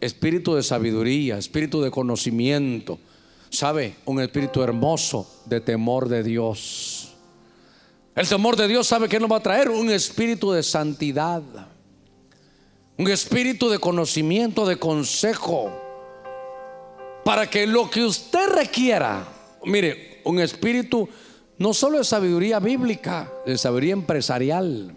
Espíritu de sabiduría, espíritu de conocimiento. ¿Sabe? Un espíritu hermoso de temor de Dios. El temor de Dios sabe que nos va a traer un espíritu de santidad, un espíritu de conocimiento, de consejo, para que lo que usted requiera, mire, un espíritu no solo de sabiduría bíblica, de sabiduría empresarial,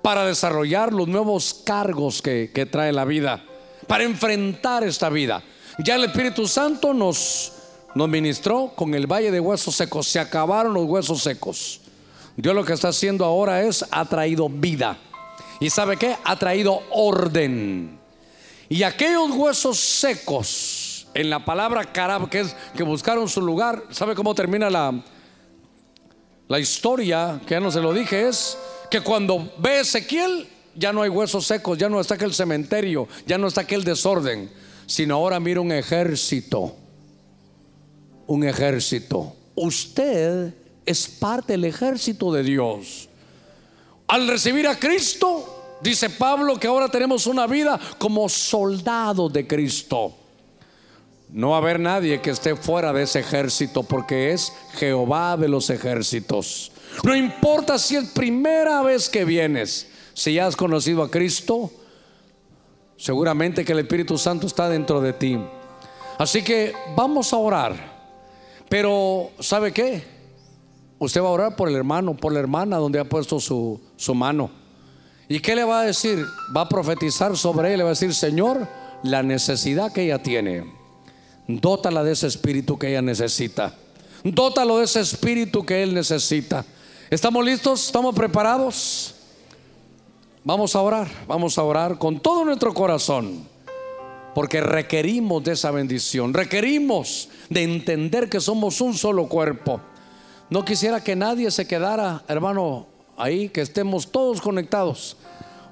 para desarrollar los nuevos cargos que, que trae la vida. para enfrentar esta vida. Ya el Espíritu Santo nos, nos ministró con el valle de huesos secos. Se acabaron los huesos secos. Dios lo que está haciendo ahora es ha traído vida. ¿Y sabe qué? Ha traído orden. Y aquellos huesos secos, en la palabra carab, que es que buscaron su lugar, ¿sabe cómo termina la, la historia? Que ya no se lo dije, es que cuando ve Ezequiel, ya no hay huesos secos, ya no está aquel cementerio, ya no está aquel desorden, sino ahora mira un ejército. Un ejército. Usted es parte del ejército de Dios. Al recibir a Cristo, dice Pablo que ahora tenemos una vida como soldados de Cristo. No va a haber nadie que esté fuera de ese ejército porque es Jehová de los ejércitos. No importa si es primera vez que vienes, si ya has conocido a Cristo, seguramente que el Espíritu Santo está dentro de ti. Así que vamos a orar. Pero, ¿sabe qué? Usted va a orar por el hermano, por la hermana donde ha puesto su, su mano. ¿Y qué le va a decir? Va a profetizar sobre él, le va a decir, Señor, la necesidad que ella tiene, dótala de ese espíritu que ella necesita. Dótalo de ese espíritu que él necesita. ¿Estamos listos? ¿Estamos preparados? Vamos a orar, vamos a orar con todo nuestro corazón, porque requerimos de esa bendición, requerimos de entender que somos un solo cuerpo. No quisiera que nadie se quedara, hermano, ahí, que estemos todos conectados.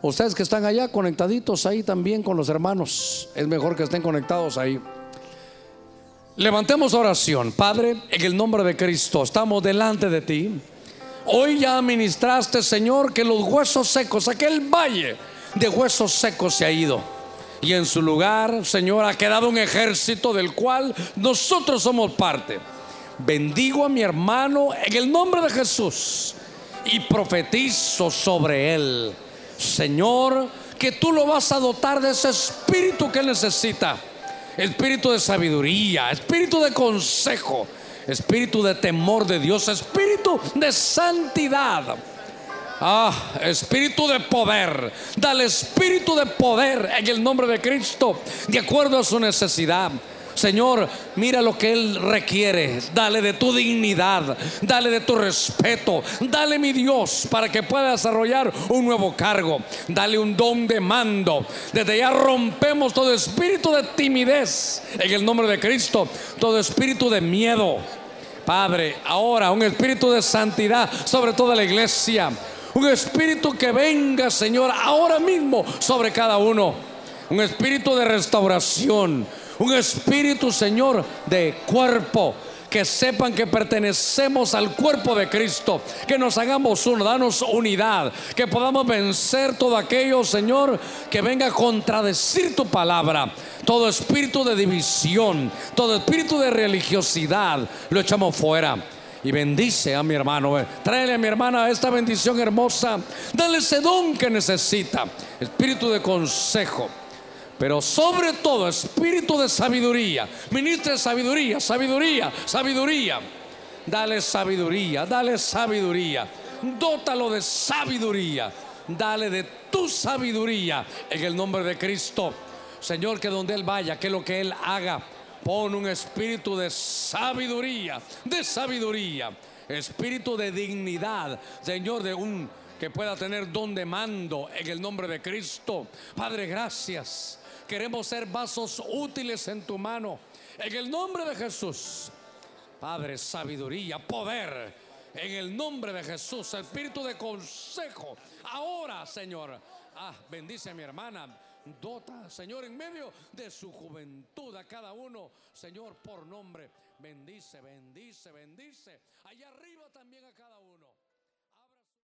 Ustedes que están allá conectaditos ahí también con los hermanos, es mejor que estén conectados ahí. Levantemos oración, Padre, en el nombre de Cristo, estamos delante de ti. Hoy ya ministraste, Señor, que los huesos secos, aquel valle de huesos secos se ha ido. Y en su lugar, Señor, ha quedado un ejército del cual nosotros somos parte bendigo a mi hermano en el nombre de Jesús y profetizo sobre él, Señor, que tú lo vas a dotar de ese espíritu que necesita, espíritu de sabiduría, espíritu de consejo, espíritu de temor de Dios, espíritu de santidad. Ah, espíritu de poder. Dale espíritu de poder en el nombre de Cristo, de acuerdo a su necesidad. Señor, mira lo que Él requiere. Dale de tu dignidad, dale de tu respeto, dale mi Dios para que pueda desarrollar un nuevo cargo. Dale un don de mando. Desde ya rompemos todo espíritu de timidez en el nombre de Cristo, todo espíritu de miedo. Padre, ahora un espíritu de santidad sobre toda la iglesia. Un espíritu que venga, Señor, ahora mismo sobre cada uno. Un espíritu de restauración un espíritu, Señor, de cuerpo. Que sepan que pertenecemos al cuerpo de Cristo. Que nos hagamos uno, danos unidad. Que podamos vencer todo aquello, Señor, que venga a contradecir tu palabra. Todo espíritu de división, todo espíritu de religiosidad, lo echamos fuera y bendice a mi hermano. Tráele a mi hermana esta bendición hermosa. Dale ese don que necesita. Espíritu de consejo pero sobre todo espíritu de sabiduría. Ministre sabiduría, sabiduría, sabiduría. Dale sabiduría, dale sabiduría. Dótalo de sabiduría. Dale de tu sabiduría en el nombre de Cristo. Señor, que donde Él vaya, que lo que Él haga, pon un espíritu de sabiduría, de sabiduría, espíritu de dignidad, Señor, de un que pueda tener don de mando en el nombre de Cristo. Padre, gracias. Queremos ser vasos útiles en tu mano. En el nombre de Jesús. Padre, sabiduría, poder. En el nombre de Jesús, espíritu de consejo. Ahora, Señor. Ah, bendice a mi hermana. Dota, Señor, en medio de su juventud a cada uno. Señor, por nombre. Bendice, bendice, bendice. Allá arriba